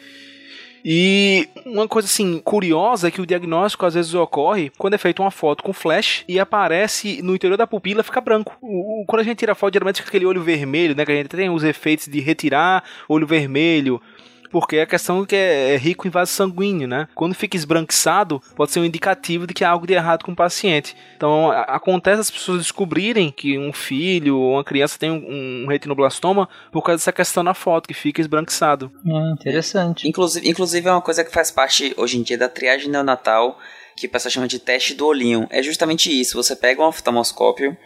E uma coisa assim curiosa é que o diagnóstico às vezes ocorre quando é feita uma foto com flash e aparece no interior da pupila fica branco. O, o, quando a gente tira foto, geralmente fica aquele olho vermelho, né? Que a gente tem os efeitos de retirar olho vermelho, porque é a questão que é, é rico em vaso sanguíneo, né? Quando fica esbranquiçado, pode ser um indicativo de que há algo de errado com o paciente. Então, a, acontece as pessoas descobrirem que um filho ou uma criança tem um, um retinoblastoma por causa dessa questão na foto, que fica esbranquiçado. Hum, interessante. Inclusive, inclusive, é uma coisa que faz parte, hoje em dia, da triagem neonatal, que o pessoal chama de teste do olhinho. É justamente isso, você pega um oftalmoscópio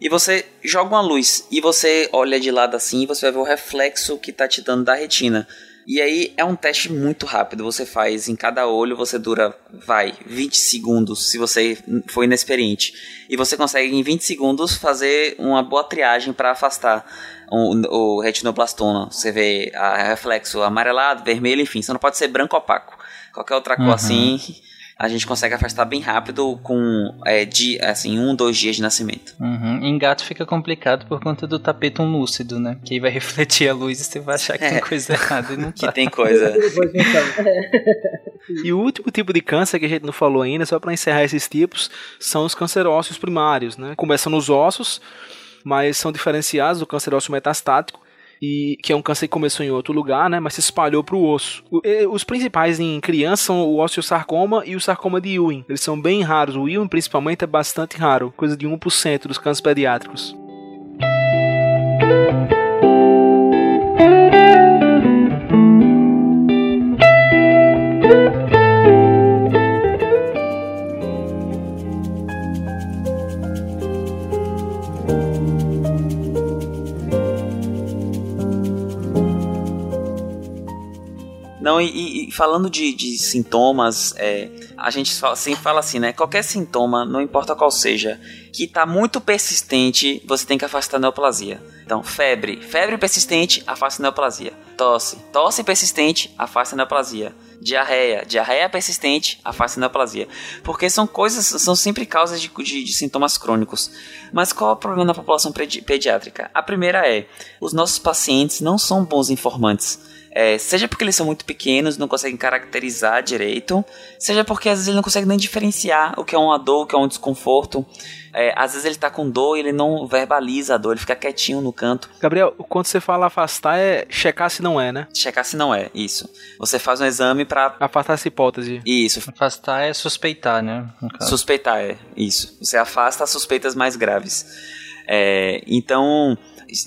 e você joga uma luz e você olha de lado assim e você vai ver o reflexo que está te dando da retina. E aí é um teste muito rápido. Você faz em cada olho, você dura, vai, 20 segundos se você for inexperiente. E você consegue em 20 segundos fazer uma boa triagem para afastar o, o retinoblastoma. Você vê a reflexo amarelado, vermelho, enfim. Você não pode ser branco opaco. Qualquer outra cor uhum. assim a gente consegue afastar bem rápido com é, de, assim, um, dois dias de nascimento. Uhum. Em gato fica complicado por conta do tapete lúcido, né? Que aí vai refletir a luz e você vai achar que é. tem coisa errada e não tá. Que tem coisa. e o último tipo de câncer que a gente não falou ainda, só para encerrar esses tipos, são os canceróceos primários, né? Começam nos ossos, mas são diferenciados do câncer ósseo metastático e que é um câncer que começou em outro lugar, né, mas se espalhou para o osso. Os principais em criança são o osteosarcoma e o sarcoma de Ewing. Eles são bem raros. O Ewing, principalmente, é bastante raro, coisa de 1% dos cânceres pediátricos. Não, e, e falando de, de sintomas, é, a gente sempre fala assim, né? Qualquer sintoma, não importa qual seja, que está muito persistente, você tem que afastar a neoplasia. Então, febre, febre persistente, afasta a neoplasia. Tosse, tosse persistente, afasta a neoplasia. Diarreia, diarreia persistente, afasta a neoplasia. Porque são coisas, são sempre causas de, de, de sintomas crônicos. Mas qual é o problema na população pedi pediátrica? A primeira é, os nossos pacientes não são bons informantes. É, seja porque eles são muito pequenos, não conseguem caracterizar direito, seja porque às vezes ele não consegue nem diferenciar o que é uma dor, o que é um desconforto. É, às vezes ele tá com dor e ele não verbaliza a dor, ele fica quietinho no canto. Gabriel, quando você fala afastar é checar se não é, né? Checar se não é, isso. Você faz um exame para afastar essa hipótese. Isso. Afastar é suspeitar, né? Suspeitar é, isso. Você afasta as suspeitas mais graves. É, então,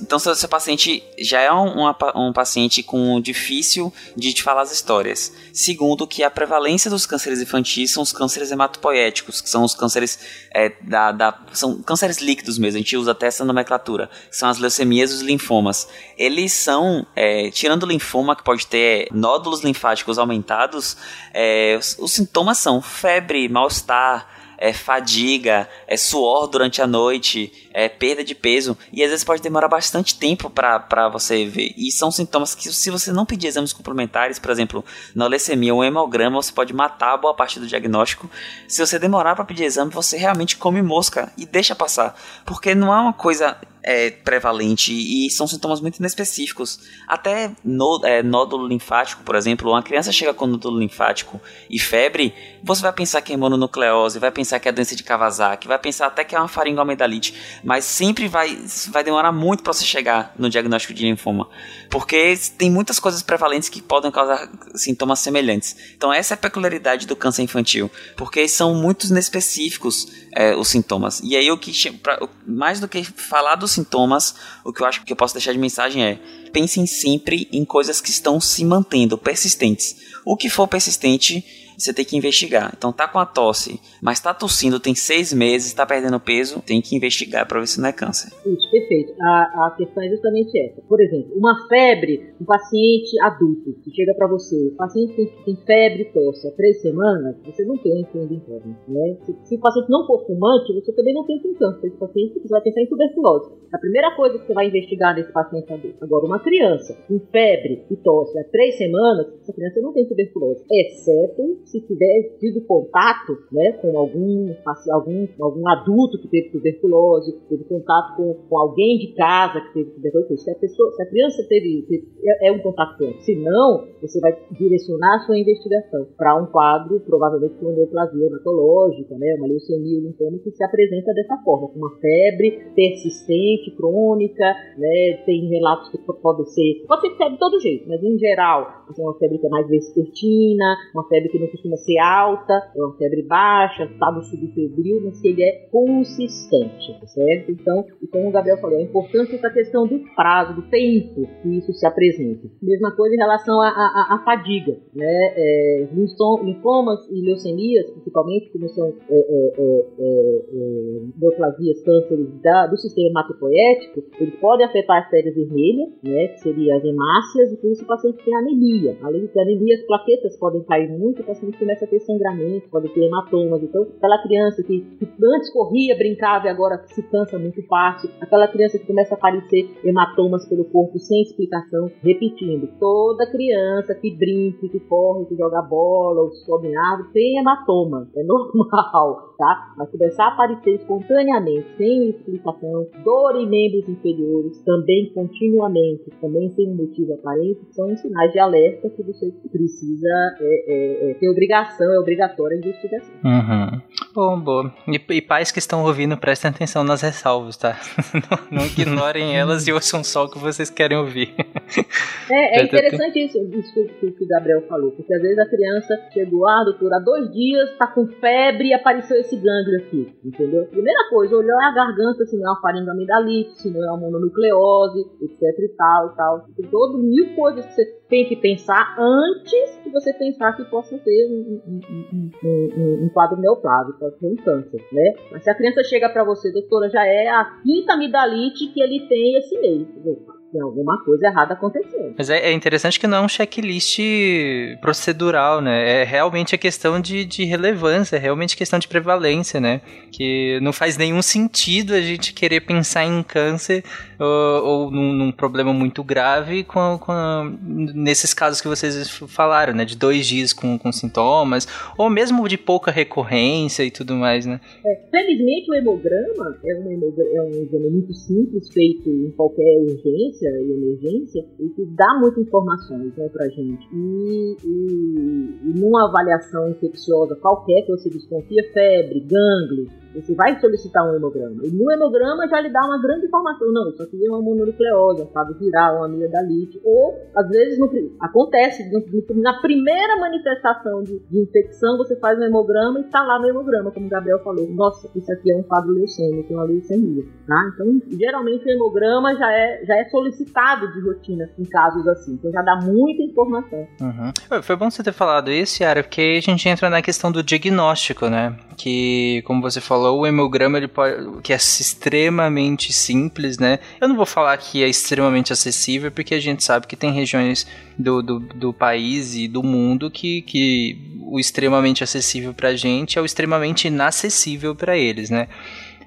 então, se o seu paciente já é um, um paciente com difícil de te falar as histórias. Segundo, que a prevalência dos cânceres infantis são os cânceres hematopoéticos, que são os cânceres é, da, da, são cânceres líquidos mesmo. A gente usa até essa nomenclatura, que são as leucemias e os linfomas. Eles são, é, tirando o linfoma que pode ter nódulos linfáticos aumentados, é, os, os sintomas são febre, mal-estar é fadiga, é suor durante a noite, é perda de peso. E às vezes pode demorar bastante tempo para você ver. E são sintomas que, se você não pedir exames complementares, por exemplo, na leucemia ou hemograma, você pode matar boa parte do diagnóstico. Se você demorar para pedir exame, você realmente come mosca e deixa passar. Porque não é uma coisa é, prevalente e são sintomas muito inespecíficos. Até no, é, nódulo linfático, por exemplo, uma criança chega com nódulo linfático e febre, você vai pensar que é mononucleose, vai pensar que é doença de Kawasaki, vai pensar até que é uma faringoamidalite, mas sempre vai, vai demorar muito para você chegar no diagnóstico de linfoma, porque tem muitas coisas prevalentes que podem causar sintomas semelhantes. Então essa é a peculiaridade do câncer infantil, porque são muito inespecíficos é, os sintomas. E aí o que mais do que falar dos sintomas, o que eu acho que eu posso deixar de mensagem é pensem sempre em coisas que estão se mantendo, persistentes. O que for persistente você tem que investigar. Então tá com a tosse, mas tá tossindo tem seis meses, tá perdendo peso, tem que investigar para ver se não é câncer. Isso, perfeito. A, a questão é justamente essa. Por exemplo, uma febre, um paciente adulto que chega para você, o paciente tem, tem febre e tosse há três semanas, você não tem incêndio interno, né? Se, se, o paciente não for fumante, você também não tem câncer. Esse paciente você vai pensar em tuberculose. A primeira coisa que você vai investigar nesse paciente adulto. Agora, uma criança com febre e tosse há três semanas, essa criança não tem tuberculose, exceto se tiver tido contato né, com algum, algum, algum adulto que teve tuberculose, teve contato com, com alguém de casa que teve tuberculose, se a, pessoa, se a criança teve, teve é, é, um contato ele. Se não, você vai direcionar a sua investigação para um quadro, provavelmente com neoplasia hematológica, né, uma leucemia linfoma que se apresenta dessa forma, com uma febre persistente, crônica, né, tem relatos que podem ser, pode ser febre de todo jeito, mas em geral, uma febre que é mais vespertina, uma febre que não ser alta, uma febre baixa, estado subfebril, mas que ele é consistente, tá certo? Então, e como o Gabriel falou, é importante essa questão do prazo, do tempo que isso se apresenta. Mesma coisa em relação à fadiga, né? É, linfomas e leucemias, principalmente, como são é, é, é, é, é neoplasias, cânceres da, do sistema hematopoético, eles podem afetar as pele vermelhas, né? Que seriam as hemácias, e por isso o paciente tem anemia. Além de ter anemia, as plaquetas podem cair muito, o paciente gente começa a ter sangramento, pode ter hematomas. Então, aquela criança que, que antes corria, brincava e agora se cansa muito fácil, aquela criança que começa a aparecer hematomas pelo corpo sem explicação, repetindo, toda criança que brinca, que corre, que joga bola ou sobe em árvore tem hematoma, é normal, tá? Mas começar a aparecer espontaneamente, sem explicação, dor em membros inferiores, também continuamente, também sem um motivo aparente, são sinais de alerta que você precisa é, é, é, ter obrigação, é obrigatória a investigação. Uhum. Bom, boa. E, e, pais que estão ouvindo, prestem atenção nas ressalvas, tá? não, não ignorem elas e ouçam só o que vocês querem ouvir. É, é interessante isso, isso que, que o Gabriel falou, porque às vezes a criança chegou, ah, doutor, há dois dias tá com febre e apareceu esse gânglio aqui, entendeu? Primeira coisa, olhou a garganta, se não é uma faringamidalite, se não é uma mononucleose, etc e tal e tal. Tem todo mil coisas que você tem que pensar antes de você pensar que possa ter um, um, um, um quadro neoplásico, pode ser um câncer, né? Mas se a criança chega para você, doutora, já é a quinta amidalite que ele tem esse mês. Tem alguma coisa errada acontecendo. Mas é, é, interessante que não é um checklist procedural, né? É realmente a questão de, de relevância, é realmente questão de prevalência, né? Que não faz nenhum sentido a gente querer pensar em câncer ou, ou num, num, problema muito grave com, com, nesses casos que vocês falaram, né? De dois dias com, com sintomas, ou mesmo de pouca recorrência e tudo mais, né? É, felizmente o hemograma é um, é um exame muito simples, feito em qualquer urgência e emergência e que dá muitas informações né, para gente. E, e, e numa avaliação infecciosa qualquer que você desconfia, febre, gânglio, você vai solicitar um hemograma. E no hemograma já lhe dá uma grande informação. Não, isso aqui é uma mononucleose, sabe virar uma amigdalite. Ou, às vezes, no, acontece no, na primeira manifestação de, de, infecção, você faz um hemograma e está lá no hemograma, como o Gabriel falou. Nossa, isso aqui é um quadro leucêmico, uma leucemia. Tá? Então, geralmente, o hemograma já é, já é solicitado de rotina em casos assim. Então, já dá muita informação. Uhum. Foi bom você ter falado isso, Yara, porque a gente entra na questão do diagnóstico, né? Que, como você falou, falou, o hemograma ele pode, que é extremamente simples, né? Eu não vou falar que é extremamente acessível, porque a gente sabe que tem regiões do, do, do país e do mundo que, que o extremamente acessível pra gente é o extremamente inacessível para eles, né?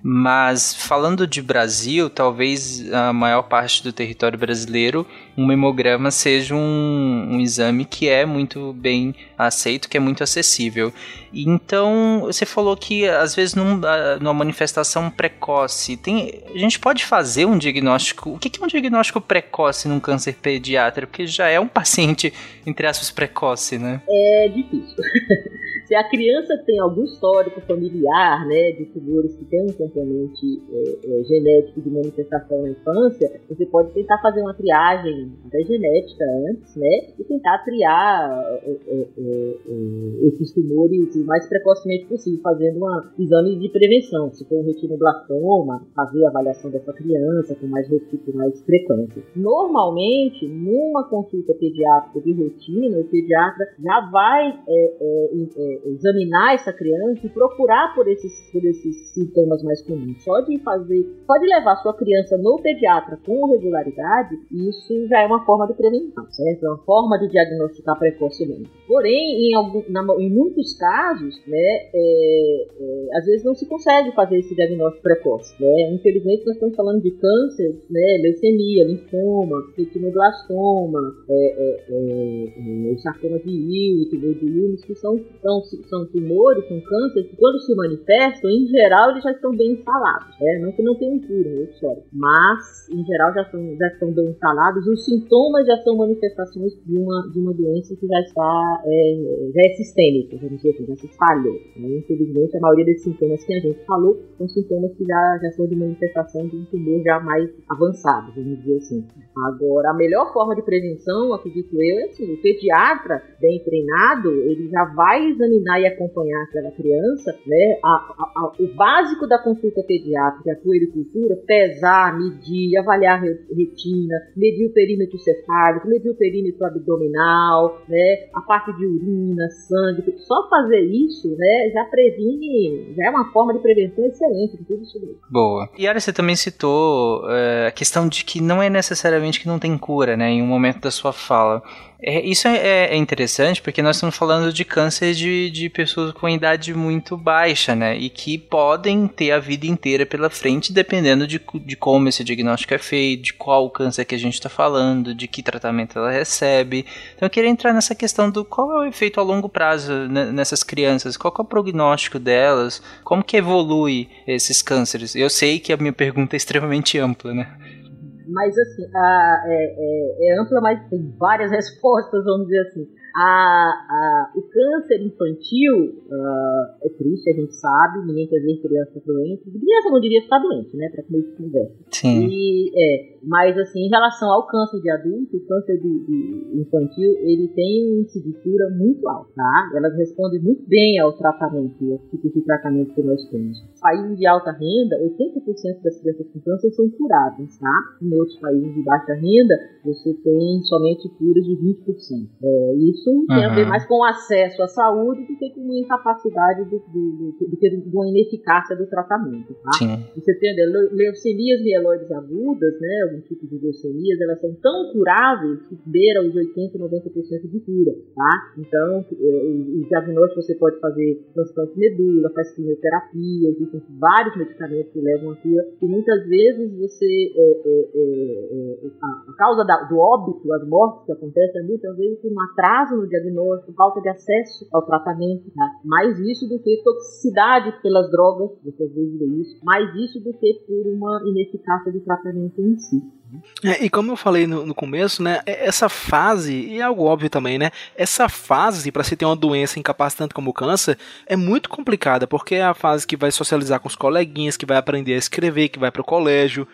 Mas falando de Brasil, talvez a maior parte do território brasileiro, um hemograma seja um, um exame que é muito bem aceito, que é muito acessível. Então, você falou que às vezes num, numa manifestação precoce, tem, a gente pode fazer um diagnóstico. O que é um diagnóstico precoce num câncer pediátrico? Porque já é um paciente, entre aspas, precoce, né? É difícil. Se a criança tem algum histórico familiar, né, de tumores que tem um componente é, é, genético de manifestação na infância, você pode tentar fazer uma triagem até genética antes, né, e tentar triar é, é, é, esses tumores o mais precocemente possível, fazendo um exame de prevenção. Se for um retinoblastoma, fazer a avaliação dessa criança com mais, com mais frequência. Normalmente, numa consulta pediátrica de rotina, o pediatra já vai é, é, é, examinar essa criança e procurar por esses, por esses sintomas mais comuns. Só de fazer, só de levar sua criança no pediatra com regularidade, isso já é uma forma de prevenção, certo? É uma forma de diagnosticar precocemente. Porém, em, algum, na, em muitos casos, né, é, é, às vezes não se consegue fazer esse diagnóstico precoce. Né? Infelizmente, nós estamos falando de câncer, né, leucemia, linfoma, retinoblastoma, é, é, é sarcoma de Ewing, de Wilms, que são, são, são tumores, são cânceres que quando se manifestam, em geral, eles já estão bem instalados. Né? Não que não tenham cura, é história. Mas, em geral, já, são, já estão bem instalados. Os sintomas já são manifestações de uma, de uma doença que já está é, já é sistêmica, dizer assim, já se espalhou. Né? Infelizmente, a maioria desses sintomas que a gente falou são sintomas que já, já são de manifestação de um tumor já mais avançado, vamos dizer assim. Agora, a melhor forma de prevenção, acredito eu, é assim, o pediatra bem treinado, ele já vai examinar e acompanhar aquela criança, né? A, a, a, o básico da consulta pediátrica, a puericultura, pesar, medir, avaliar retina, medir o perímetro cefálico, medir o perímetro abdominal, né? A parte de urina, sangue, só fazer isso, né, já previne, já é uma forma de prevenção excelente de tudo isso. Boa. E Ara, você também citou é, a questão de que não é necessariamente que não tem cura, né, em um momento da sua fala. É, isso é, é, é, interessante porque nós estamos falando de câncer de, de pessoas com idade muito baixa, né? E que podem ter a vida inteira pela frente, dependendo de, de como esse diagnóstico é feito, de qual câncer que a gente está falando, de que tratamento ela recebe. Então eu queria entrar nessa questão do qual é o efeito a longo prazo nessas crianças, qual é o prognóstico delas, como que evolui esses cânceres. Eu sei que a minha pergunta é extremamente ampla, né? Mas assim, a, é, é, é, ampla, mas tem várias respostas, vamos dizer assim. A, a, o câncer infantil uh, é triste, a gente sabe, ninguém quer ver criança doente. Criança não diria estar doente, né? Para começo de conversa. Sim. E, é, mas assim, em relação ao câncer de adulto, o câncer de, de infantil, ele tem um índice de cura muito alto, tá? Elas respondem muito bem ao tratamento, ao tipo de tratamento que nós temos. Países de alta renda, 80% das crianças com câncer são curadas, tá? Em outros países de baixa renda, você tem somente curas de 20%. É, isso isso uhum. tem a ver mais com o acesso à saúde do que com a incapacidade do, do, do, do que com a ineficácia do tratamento. Tá? Sim. Você tem leucemias mieloides agudas, né, algum tipo de leucemias, elas são tão curáveis que beira os 80, 90% de cura. Tá? Então, o é, diagnóstico você pode fazer transplante de medula, faz quimioterapia, existem vários medicamentos que levam a cura, e muitas vezes você, é, é, é, é a, a, causa da, do óbito, as mortes que acontecem, muitas vezes por um atraso no diagnóstico, falta de acesso ao tratamento, né? mais isso do que toxicidade pelas drogas, você vê isso, mais isso do que por uma ineficácia de tratamento em si. É, e como eu falei no, no, começo, né, é, essa fase, e é algo óbvio também, né, essa fase para se ter uma doença incapacitante como o câncer é muito complicada, porque é a fase que vai socializar com os coleguinhas, que vai aprender a escrever, que vai para o colégio,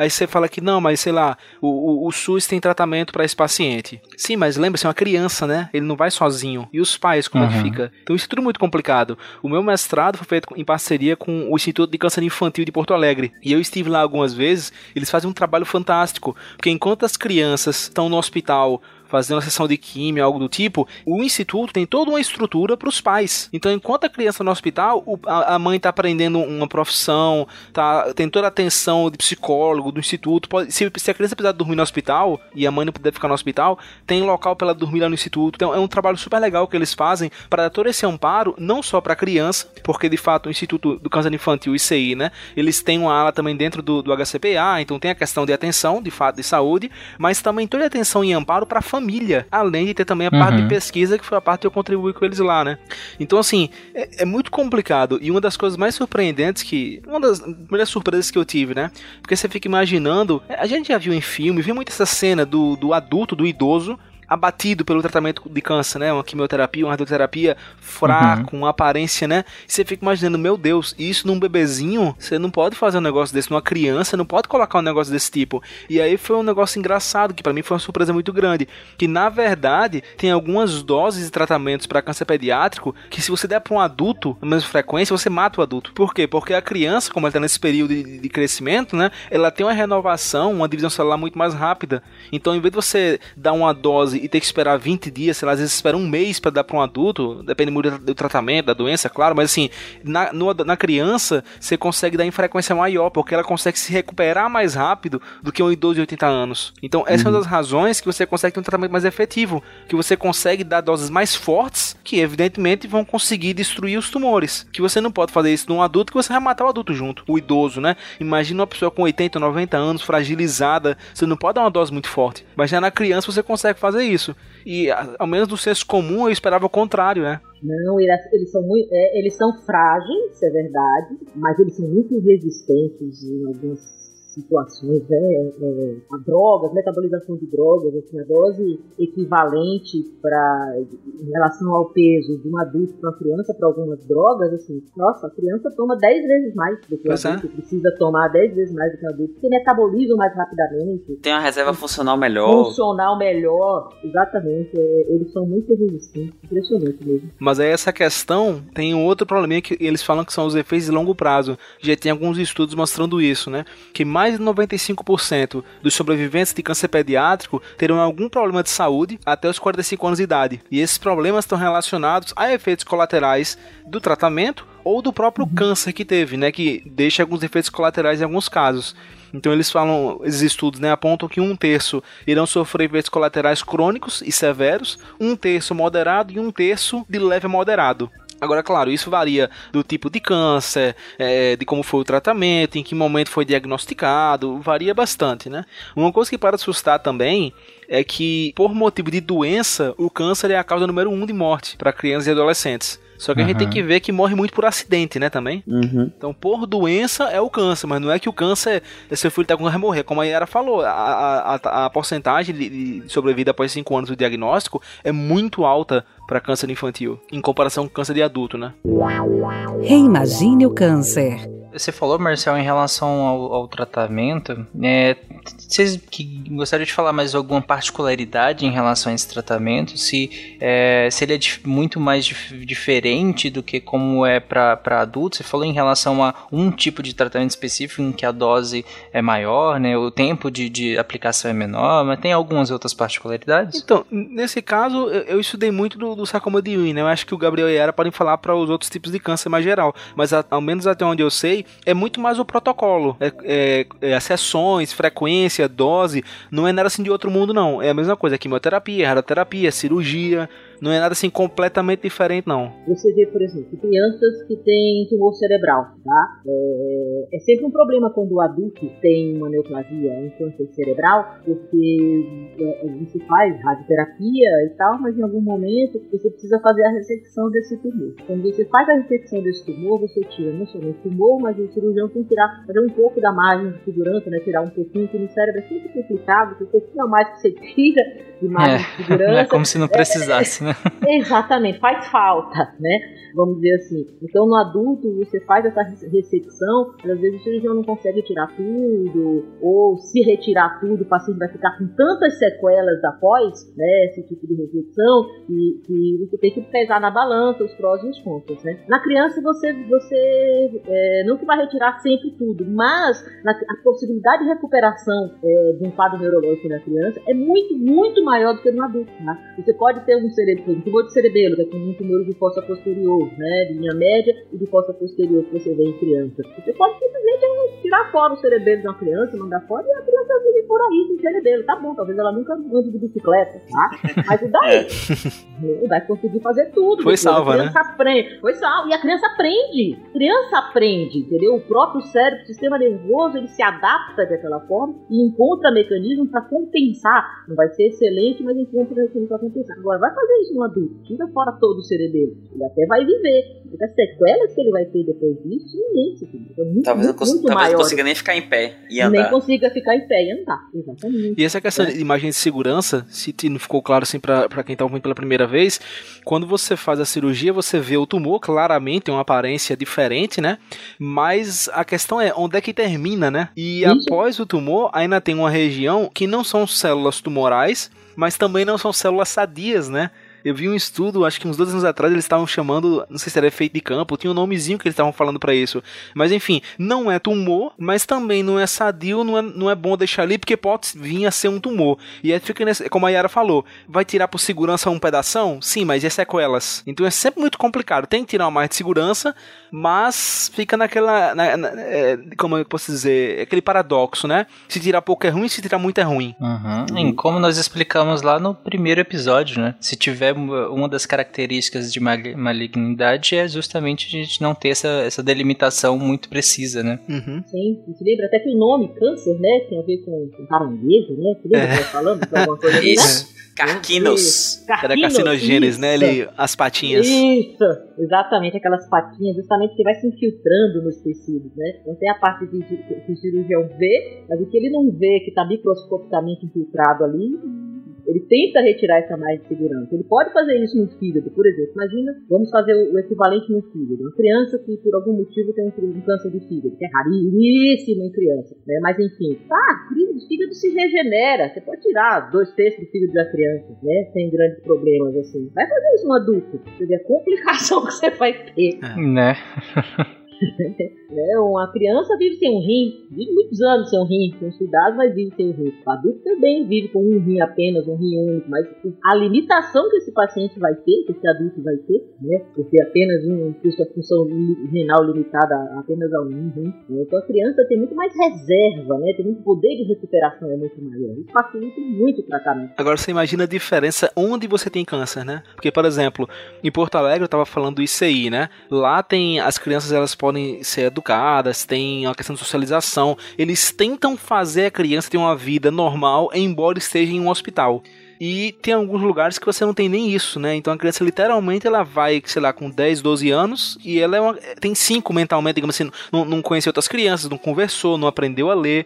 Aí você fala que não, mas sei lá, o, o, o SUS tem tratamento para esse paciente. Sim, mas lembra-se, é uma criança, né? Ele não vai sozinho. E os pais, como uhum. é que fica? Então isso é tudo muito complicado. O meu mestrado foi feito em parceria com o Instituto de Câncer Infantil de Porto Alegre. E eu estive lá algumas vezes, eles fazem um trabalho fantástico. Porque enquanto as crianças estão no hospital fazer uma sessão de química, algo do tipo, o instituto tem toda uma estrutura para os pais. Então, enquanto a criança no hospital, o, a, a, mãe está aprendendo uma profissão, tá, tem toda a atenção de psicólogo do instituto. Pode, se, se, a criança precisar dormir no hospital e a mãe não puder ficar no hospital, tem local para ela dormir lá no instituto. Então, é um trabalho super legal que eles fazem para dar todo esse amparo, não só para a criança, porque de fato o Instituto do Câncer Infantil, ICI, né, eles têm uma ala também dentro do, do HCPA, então tem a questão de atenção, de fato, de saúde, mas também toda a atenção e amparo para a família família, além de ter também a parte de uhum. pesquisa, que foi a parte que eu contribuí com eles lá, né? Então, assim, é, é, muito complicado. E uma das coisas mais surpreendentes que. Uma das primeiras surpresas que eu tive, né? Porque você fica imaginando. A gente já viu em filme, viu muito essa cena do, do adulto, do idoso, abatido pelo tratamento de câncer, né? Uma quimioterapia, uma radioterapia fraco, uhum. uma aparência, né? E você fica imaginando, meu Deus, isso num bebezinho, você não pode fazer um negócio desse, numa criança, não pode colocar um negócio desse tipo. E aí foi um negócio engraçado, que para mim foi uma surpresa muito grande, que na verdade tem algumas doses de tratamentos para câncer pediátrico que se você der para um adulto, na mesma frequência, você mata o adulto. Por quê? Porque a criança, como ela está nesse período de, de crescimento, né? Ela tem uma renovação, uma divisão celular muito mais rápida. Então, em vez de você dar uma dose e ter que esperar 20 dias, sei lá, às vezes espera um mês para dar para um adulto, depende muito do tratamento, da doença, claro, mas assim, na, no, na criança, você consegue dar em frequência maior, porque ela consegue se recuperar mais rápido do que um idoso de 80 anos. Então, essa uhum. é uma das razões que você consegue ter um tratamento mais efetivo, que você consegue dar doses mais fortes, que evidentemente vão conseguir destruir os tumores. Que você não pode fazer isso num adulto, que você vai matar o adulto junto, o idoso, né? Imagina uma pessoa com 80, 90 anos, fragilizada, você não pode dar uma dose muito forte. Mas já na criança você consegue fazer isso. E ao menos no senso comum eu esperava o contrário, né? Não, eles, eles são muito, é, eles são frágeis, é verdade, mas eles são muito resistentes em algumas situações, né, é, a drogas, metabolização de drogas, assim, a dose equivalente para em relação ao peso de um adulto para uma criança para algumas drogas, assim, nossa, a criança toma 10 vezes mais do que o pois é. adulto, é. precisa tomar 10 vezes mais do que o adulto, porque metabolizam mais rapidamente. Tem uma reserva funcional melhor. Funcional melhor, exatamente, é, eles são muito resistentes, impressionante mesmo. Mas aí essa questão tem um outro probleminha que eles falam que são os efeitos de longo prazo, já tem alguns estudos mostrando isso, né, que mais mais de 95% dos sobreviventes de câncer pediátrico terão algum problema de saúde até os 45 anos de idade. E esses problemas estão relacionados a efeitos colaterais do tratamento ou do próprio uhum. câncer que teve, né, que deixa alguns efeitos colaterais em alguns casos. Então eles falam, esses estudos né, apontam que um terço irão sofrer efeitos colaterais crônicos e severos, um terço moderado e um terço de leve moderado. Agora, claro, isso varia do tipo de câncer, é, de como foi o tratamento, em que momento foi diagnosticado, varia bastante, né? Uma coisa que para assustar também é que, por motivo de doença, o câncer é a causa número um de morte para crianças e adolescentes. Só que uhum. a gente tem que ver que morre muito por acidente, né, também. Uhum. Então, por doença é o câncer, mas não é que o câncer, seu filho tá com vai morrer. Como a Yara falou, a, a, a, a porcentagem de, de sobrevida após 5 anos do diagnóstico é muito alta para câncer infantil, em comparação com câncer de adulto, né? Reimagine o câncer. Você falou, Marcel, em relação ao, ao tratamento. É, vocês que gostariam de falar mais alguma particularidade em relação a esse tratamento? Se, é, se ele é muito mais dif diferente do que como é para adultos? Você falou em relação a um tipo de tratamento específico em que a dose é maior, né? O tempo de, de aplicação é menor, mas tem algumas outras particularidades? Então, nesse caso, eu, eu estudei muito do, do sarcoma de Ewing, né? Eu acho que o Gabriel e a Yara podem falar para os outros tipos de câncer mais geral, mas a, ao menos até onde eu sei, é muito mais o protocolo. É, é, é as sessões, frequência, dose. Não é nada assim de outro mundo, não. É a mesma coisa: quimioterapia, radioterapia, cirurgia. Não é nada assim completamente diferente, não. Você vê, por exemplo, crianças que têm tumor cerebral, tá? É, é sempre um problema quando o adulto tem uma neoplasia, um câncer cerebral, porque é, você faz radioterapia e tal, mas em algum momento você precisa fazer a ressecção desse tumor. Quando você faz a ressecção desse tumor, você tira não somente o tumor, mas o cirurgião tem que tirar, fazer um pouco da margem de segurança, né? Tirar um pouquinho, que no cérebro é sempre complicado, porque pouquinho a mais que você tira de margem é, de segurança. É como se não precisasse, é, né? Exatamente, faz falta, né? Vamos dizer assim. Então, no adulto, você faz essa ressecção, às vezes o cirurgião não consegue tirar tudo, ou se retirar tudo, o paciente vai ficar com tantas sequelas após, né? Esse tipo de ressecção, que, que você tem que pesar na balança os prós e os contras, né? Na criança, você, você é, que vai retirar sempre tudo, mas na, a possibilidade de recuperação é, de um quadro neurológico na criança é muito, muito maior do que no adulto, tá? Você pode ter um cerebro um tumor de cerebelo, que é um tumor de fossa posterior, né, linha média e de fossa posterior que você vê em criança. Você pode simplesmente tirar fora o cerebelo de uma criança, mandar fora e a criança vive por aí sem cerebelo. Tá bom, talvez ela nunca ande de bicicleta, tá? Mas e daí? É. Vai conseguir fazer tudo. Foi salva, né? Aprende. Foi salva. E a criança aprende. A criança aprende, entendeu? O próprio cérebro, o sistema nervoso, ele se adapta daquela forma e encontra mecanismos para compensar. Não vai ser excelente, mas encontra mecanismos para compensar. Agora, vai fazer isso no adulto, tira fora todo o cerebelo. Ele até vai viver. Mas as sequelas que ele vai ter depois disso, imenso. É muito, talvez muito, muito talvez não consiga nem ficar em pé e andar. Nem consiga ficar em pé e orientar, exatamente. E essa questão É. de imagem de segurança, se não ficou claro assim pra pra quem tá ouvindo pela primeira vez, quando você faz a cirurgia, você vê o tumor, claramente tem uma aparência diferente, né? Mas a questão é onde é que termina, né? E Isso. após o tumor, ainda tem uma região que não são células tumorais, mas também não são células sadias, né? Eu vi um estudo, acho que uns dois anos atrás, eles estavam chamando, não sei se era efeito de campo, tinha um nomezinho que eles estavam falando pra isso. Mas enfim, não é tumor, mas também não é sadio, não é, não é bom deixar ali, porque pode vir a ser um tumor. E aí fica nesse, como a Yara falou, vai tirar por segurança um pedação? Sim, mas e as sequelas? Então é sempre muito complicado. Tem que tirar uma mais de segurança, mas fica naquela. na- na- é, como eu posso dizer? Aquele paradoxo, né? Se tirar pouco é ruim, se tirar muito é ruim. Uhum. Em como nós explicamos lá no primeiro episódio, né? Se tiver uma uma das características de mali- malignidade é justamente a gente não ter essa, essa delimitação muito precisa, né? Uhum. Sim, você lembra até que o nome câncer, né, tem a ver com, com caranguejo, né? Você lembra que eu falando? Tem alguma coisa assim, né? Isso. Carquinos. Era Carquino, carcinogênese, né? Ele, as patinhas. Isso, exatamente, aquelas patinhas, justamente que vai se infiltrando nos tecidos, né? Então tem a parte de, que o cirurgião vê, mas o que ele não vê, que está microscopicamente infiltrado ali, ele tenta retirar essa mais de segurança. Ele pode fazer isso no fígado, por exemplo. Imagina, vamos fazer o, equivalente no fígado. Uma criança que por algum motivo tem um, câncer de fígado, que é raríssimo em criança, né? Mas enfim, tá, o fígado se regenera. Você pode tirar dois terços do fígado da criança, né? Sem grandes problemas assim. Vai fazer isso no adulto. Você vê a complicação que você vai ter. Né? Né? Uma criança vive sem um rim, vive muitos anos sem um rim, com cuidado, mas vive sem um rim. O adulto também vive com um rim apenas, um rim único, mas a limitação que esse paciente vai ter, que esse adulto vai ter, né? Porque apenas um, por sua função renal limitada a- apenas a um rim. né? Então a criança tem muito mais reserva, né? Tem muito poder de recuperação, é muito maior. Isso facilita muito o tratamento. Agora você imagina a diferença onde você tem câncer, né? Porque, por exemplo, em Porto Alegre eu tava falando do ICI, né? Lá tem as crianças elas podem ser educadas, tem uma questão de socialização. Eles tentam fazer a criança ter uma vida normal, embora esteja em um hospital. E tem alguns lugares que você não tem nem isso, né? Então a criança literalmente ela vai, sei lá, com 10, 12 anos e ela é uma- tem 5 mentalmente, digamos assim, não, não conheceu outras crianças, não conversou, não aprendeu a ler.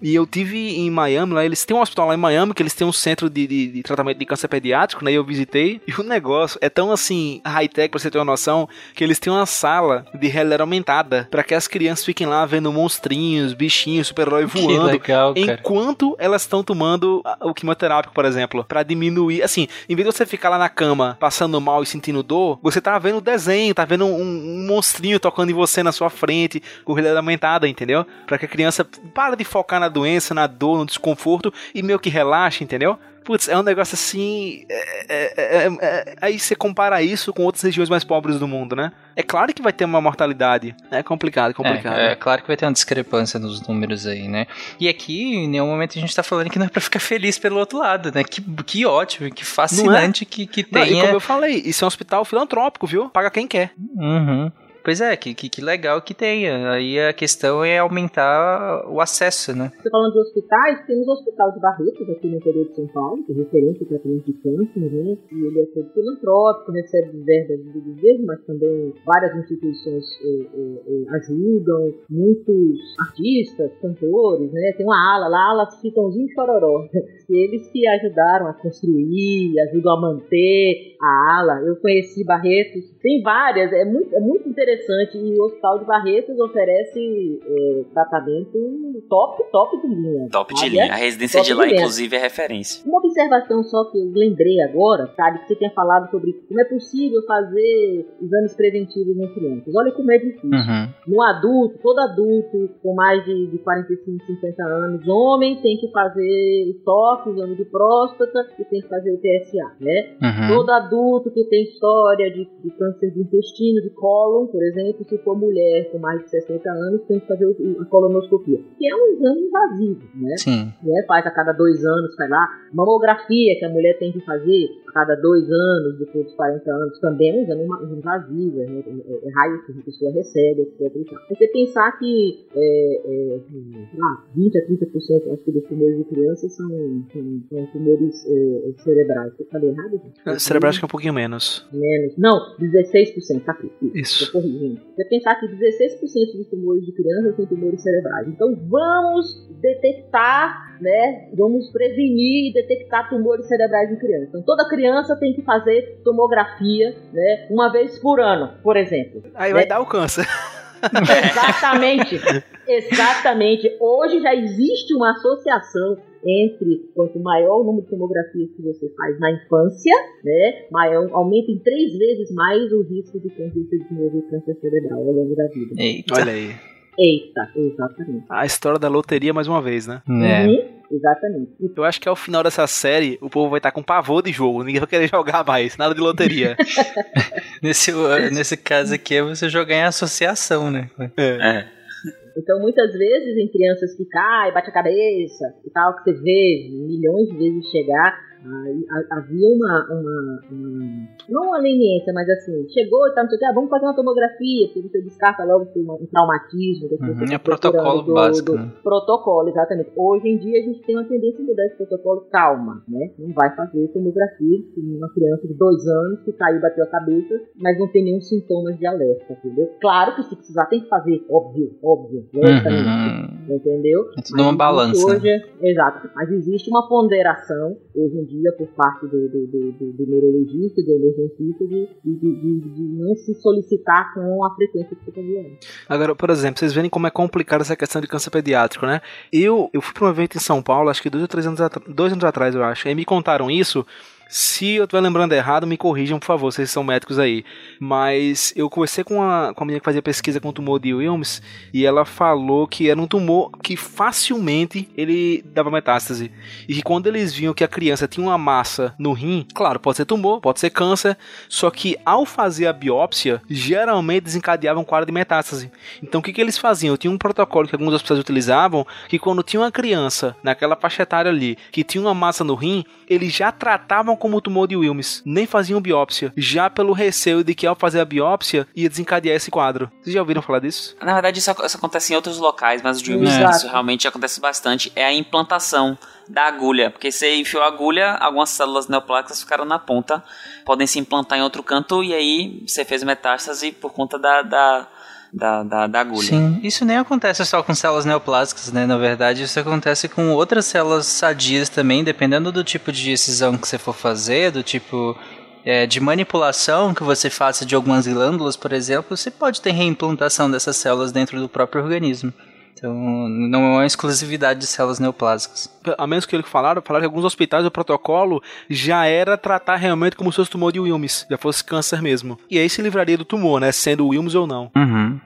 E eu tive em Miami, lá eles têm um hospital lá em Miami que eles têm um centro de, de- de tratamento de câncer pediátrico, né? E eu visitei. E o negócio é tão assim, high-tech, pra você ter uma noção, que eles têm uma sala de realidade aumentada para que as crianças fiquem lá vendo monstrinhos, bichinhos, super-herói voando. legal. Enquanto elas estão tomando o quimioterápico, por exemplo, pra diminuir, assim, em vez de você ficar lá na cama passando mal e sentindo dor, você tá vendo o desenho, tá vendo um, um monstrinho tocando em você na sua frente, com realidade aumentada, entendeu? Pra que a criança para de focar na doença, na dor, no desconforto e meio que relaxe, entendeu? Putz, é um negócio assim. é- é- é- é- aí você compara isso com outras regiões mais pobres do mundo, né? É claro que vai ter uma mortalidade. É complicado, complicado. É, é claro que vai ter uma discrepância nos números aí, né? E aqui, em nenhum momento a gente tá falando que não é pra ficar feliz pelo outro lado, né? Que, que ótimo, que fascinante que, que Não, e tenha. como eu falei, isso é um hospital filantrópico, viu? Paga quem quer. Uhum. Pois é, que, que, que legal que tenha. Aí a questão é aumentar o acesso, né? Você falando de hospitais, temos o Hospital de Barretos aqui no interior de São Paulo, que é referência para tratamento de câncer, né? E ele é todo filantrópico, recebe verbas do governo, mas também várias instituições eh, eh, eh, ajudam, muitos artistas, cantores, né? Tem uma ala lá, ala Chitãozinho e Chororó, eles que ajudaram a construir, ajudam a manter a ala. Eu conheci Barretos, tem várias, é muito, é muito interessante e o Hospital de Barretos oferece eh, tratamento top, top de linha. Top de linha. A residência Top de lá, de inclusive, é referência. Uma observação só que eu lembrei agora, sabe, que você tinha falado sobre como é possível fazer exames preventivos em crianças. Olha como é difícil. Uhum. No adulto, todo adulto com mais de, de 45, 50 anos, homem tem que fazer toque, exame de próstata e tem que fazer o TSA, né? Uhum. Todo adulto que tem história de, de câncer de intestino, de cólon, por exemplo, se for mulher com mais de 60 anos, tem que fazer a colonoscopia, que é um exame invasivo, né? Sim. né, faz a cada dois anos, vai lá. Mamografia que a mulher tem que fazer cada dois anos, depois dos 40 anos, também é um exame invasivo, é, é, é raio que a pessoa recebe, etc. E tal. Você pensar que é, é, lá, 20 a 30% acho que dos tumores de crianças são, são, são tumores é, cerebrais. Eu falei errado? gente? Cerebral acho que é um pouquinho menos. Menos. Não, 16%, tá aqui. Isso. Corrigindo. Você pensar que 16% dos tumores de crianças são tumores cerebrais. Então vamos detectar né, vamos prevenir e detectar tumores cerebrais em crianças. Então, toda criança tem que fazer tomografia, né, uma vez por ano, por exemplo. Aí né? vai dar o câncer. Exatamente. Exatamente. Hoje já existe uma associação entre quanto maior o número de tomografias que você faz na infância, né, maior, aumenta em três vezes mais o risco de você desenvolver câncer cerebral ao longo da vida. Eita. Olha aí. Eita, exatamente. A história da loteria mais uma vez, né? É. Uhum, exatamente. Eu acho que ao final dessa série, o povo vai estar com pavor de jogo. Ninguém vai querer jogar mais. Nada de loteria. Nesse, nesse caso aqui é você jogar em associação, né? É. Então, muitas vezes, em crianças que caem, bate a cabeça e tal, que você vê milhões de vezes chegar, havia uma, uma, uma- Não uma leniência, mas assim, chegou e tal, não sei o que, ah, vamos fazer uma tomografia, porque você descarta logo um traumatismo. Uhum, é protocolo do- básico, do- né? Protocolo, exatamente. Hoje em dia, a gente tem uma tendência a mudar esse protocolo. Calma, né? Não vai fazer tomografia em uma criança de dois anos que caiu, bateu a cabeça, mas não tem nenhum sintomas de alerta, entendeu? Claro que se precisar tem que fazer, óbvio, óbvio, logicamente. Uhum. Entendeu? É tudo uma balança, Hoje, Exato. Mas existe uma ponderação hoje em dia por parte do, do, do, do, do neurologista, do emergencista, de, de, de, de- não se solicitar com a frequência que você está vendo. Agora, por exemplo, vocês verem como é complicado essa questão de câncer pediátrico, né? Eu, eu fui para um evento em São Paulo, acho que dois ou três anos, dois anos atrás, eu acho. Aí me contaram isso. Se eu estiver lembrando errado, me corrijam, por favor, vocês são médicos aí. Mas eu conversei com a, com a menina que fazia pesquisa com o tumor de Wilms e ela falou que era um tumor que facilmente ele dava metástase. E que quando eles viam que a criança tinha uma massa no rim, claro, pode ser tumor, pode ser câncer, só que ao fazer a biópsia, geralmente desencadeava um quadro de metástase. Então o que, que eles faziam? Tinha um protocolo que alguns hospitais utilizavam, que quando tinha uma criança naquela faixa etária ali, que tinha uma massa no rim, eles já tratavam como tumor de Wilms, nem faziam biópsia, já pelo receio de que ao fazer a biópsia ia desencadear esse quadro. Vocês já ouviram falar disso? Na verdade, isso, isso acontece em outros locais, mas o de Wilms, Exato. isso realmente acontece bastante. É a implantação da agulha. Porque você enfiou a agulha, algumas células neoplásicas ficaram na ponta, podem se implantar em outro canto, e aí você fez metástase por conta da, da, da, da, da agulha. Sim, isso nem acontece só com células neoplásicas, né? Na verdade, isso acontece com outras células sadias também, dependendo do tipo de excisão que você for fazer, do tipo é, de manipulação que você faça de algumas glândulas, por exemplo, você pode ter reimplantação dessas células dentro do próprio organismo. Então, não é uma exclusividade de células neoplásicas. A menos que eles falaram, falaram que alguns hospitais o protocolo já era tratar realmente como se fosse tumor de Wilms, já fosse câncer mesmo. E aí se livraria do tumor, né? Sendo Wilms ou não. Uhum.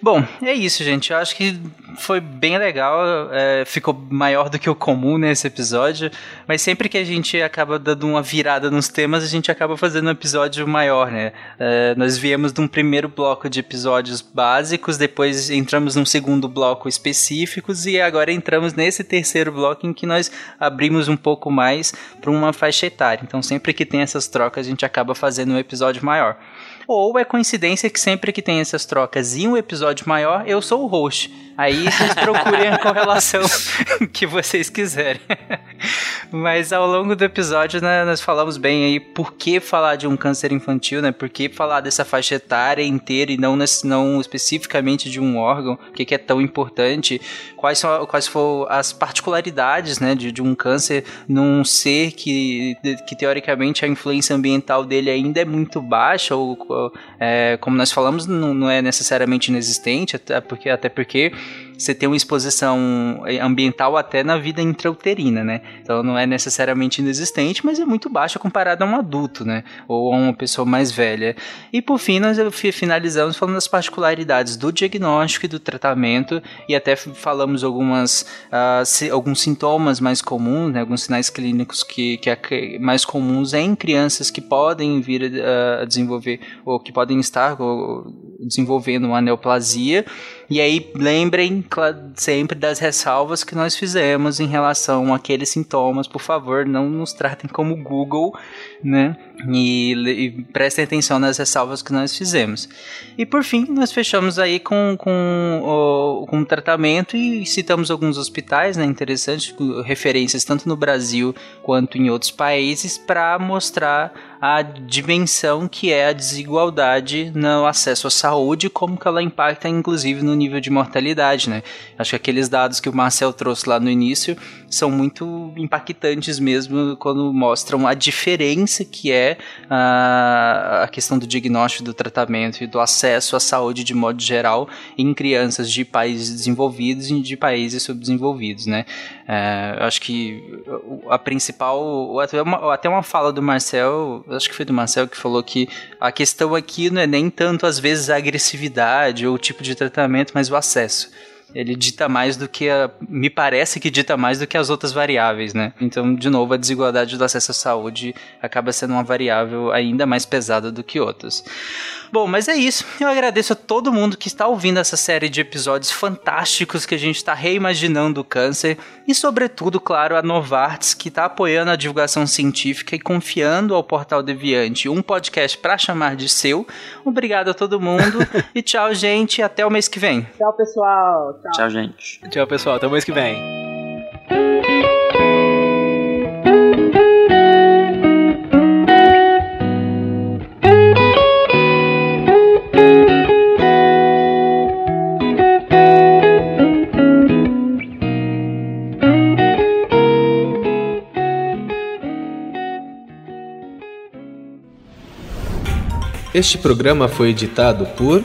Bom, é isso, gente. Eu acho que foi bem legal. é, ficou maior do que o comum nesse episódio. Mas sempre que a gente acaba dando uma virada nos temas, a gente acaba fazendo um episódio maior, né? É, nós viemos de um primeiro bloco de episódios básicos, depois entramos num segundo bloco específicos e agora entramos nesse terceiro bloco em que nós abrimos um pouco mais para uma faixa etária. Então, sempre que tem essas trocas, a gente acaba fazendo um episódio maior. Ou é coincidência que sempre que tem essas trocas e um episódio maior, eu sou o host. Aí vocês procurem a correlação que vocês quiserem. Mas ao longo do episódio, né, nós falamos bem aí por que falar de um câncer infantil, né? Por que falar dessa faixa etária inteira e não, nesse- não especificamente de um órgão, o que, que é tão importante, quais, são, quais foram as particularidades né, de, de um câncer num ser que, que teoricamente a influência ambiental dele ainda é muito baixa, ou, ou, é, como nós falamos, não, não é necessariamente inexistente, até porque, até porque você tem uma exposição ambiental até na vida intrauterina, né? Então não é necessariamente inexistente, mas é muito baixa comparado a um adulto, né? Ou a uma pessoa mais velha. E por fim, nós fi- finalizamos falando das particularidades do diagnóstico e do tratamento, e até falamos algumas, si- alguns sintomas mais comuns, né? alguns sinais clínicos que, que é mais comuns em crianças que podem vir a, desenvolver, ou que podem estar desenvolvendo uma neoplasia. E aí, lembrem sempre das ressalvas que nós fizemos em relação àqueles sintomas. Por favor, não nos tratem como Google, né? E, e prestem atenção nas ressalvas que nós fizemos. E por fim, nós fechamos aí com, com, com o tratamento e citamos alguns hospitais, né? Interessantes, referências tanto no Brasil quanto em outros países, para mostrar a dimensão que é a desigualdade no acesso à saúde, como que ela impacta inclusive no nível de mortalidade, né? Acho que aqueles dados que o Marcel trouxe lá no início são muito impactantes mesmo quando mostram a diferença que é a, a questão do diagnóstico, do tratamento e do acesso à saúde de modo geral em crianças de países desenvolvidos e de países subdesenvolvidos, né? É, acho que a principal, até uma, até uma fala do Marcel, acho que foi do Marcel que falou que a questão aqui não é nem tanto às vezes a agressividade ou o tipo de tratamento, mas o acesso ele dita mais do que a, me parece que dita mais do que as outras variáveis, né? Então, de novo, a desigualdade do acesso à saúde acaba sendo uma variável ainda mais pesada do que outras. Bom, mas é isso. Eu agradeço a todo mundo que está ouvindo essa série de episódios fantásticos que a gente está reimaginando o câncer e, sobretudo, claro, a Novartis que está apoiando a divulgação científica e confiando ao Portal Deviante um podcast para chamar de seu. Obrigado a todo mundo e tchau, gente. Até o mês que vem. Tchau, pessoal. Tchau, Tchau gente. Tchau, pessoal. Até o mês que vem. Este programa foi editado por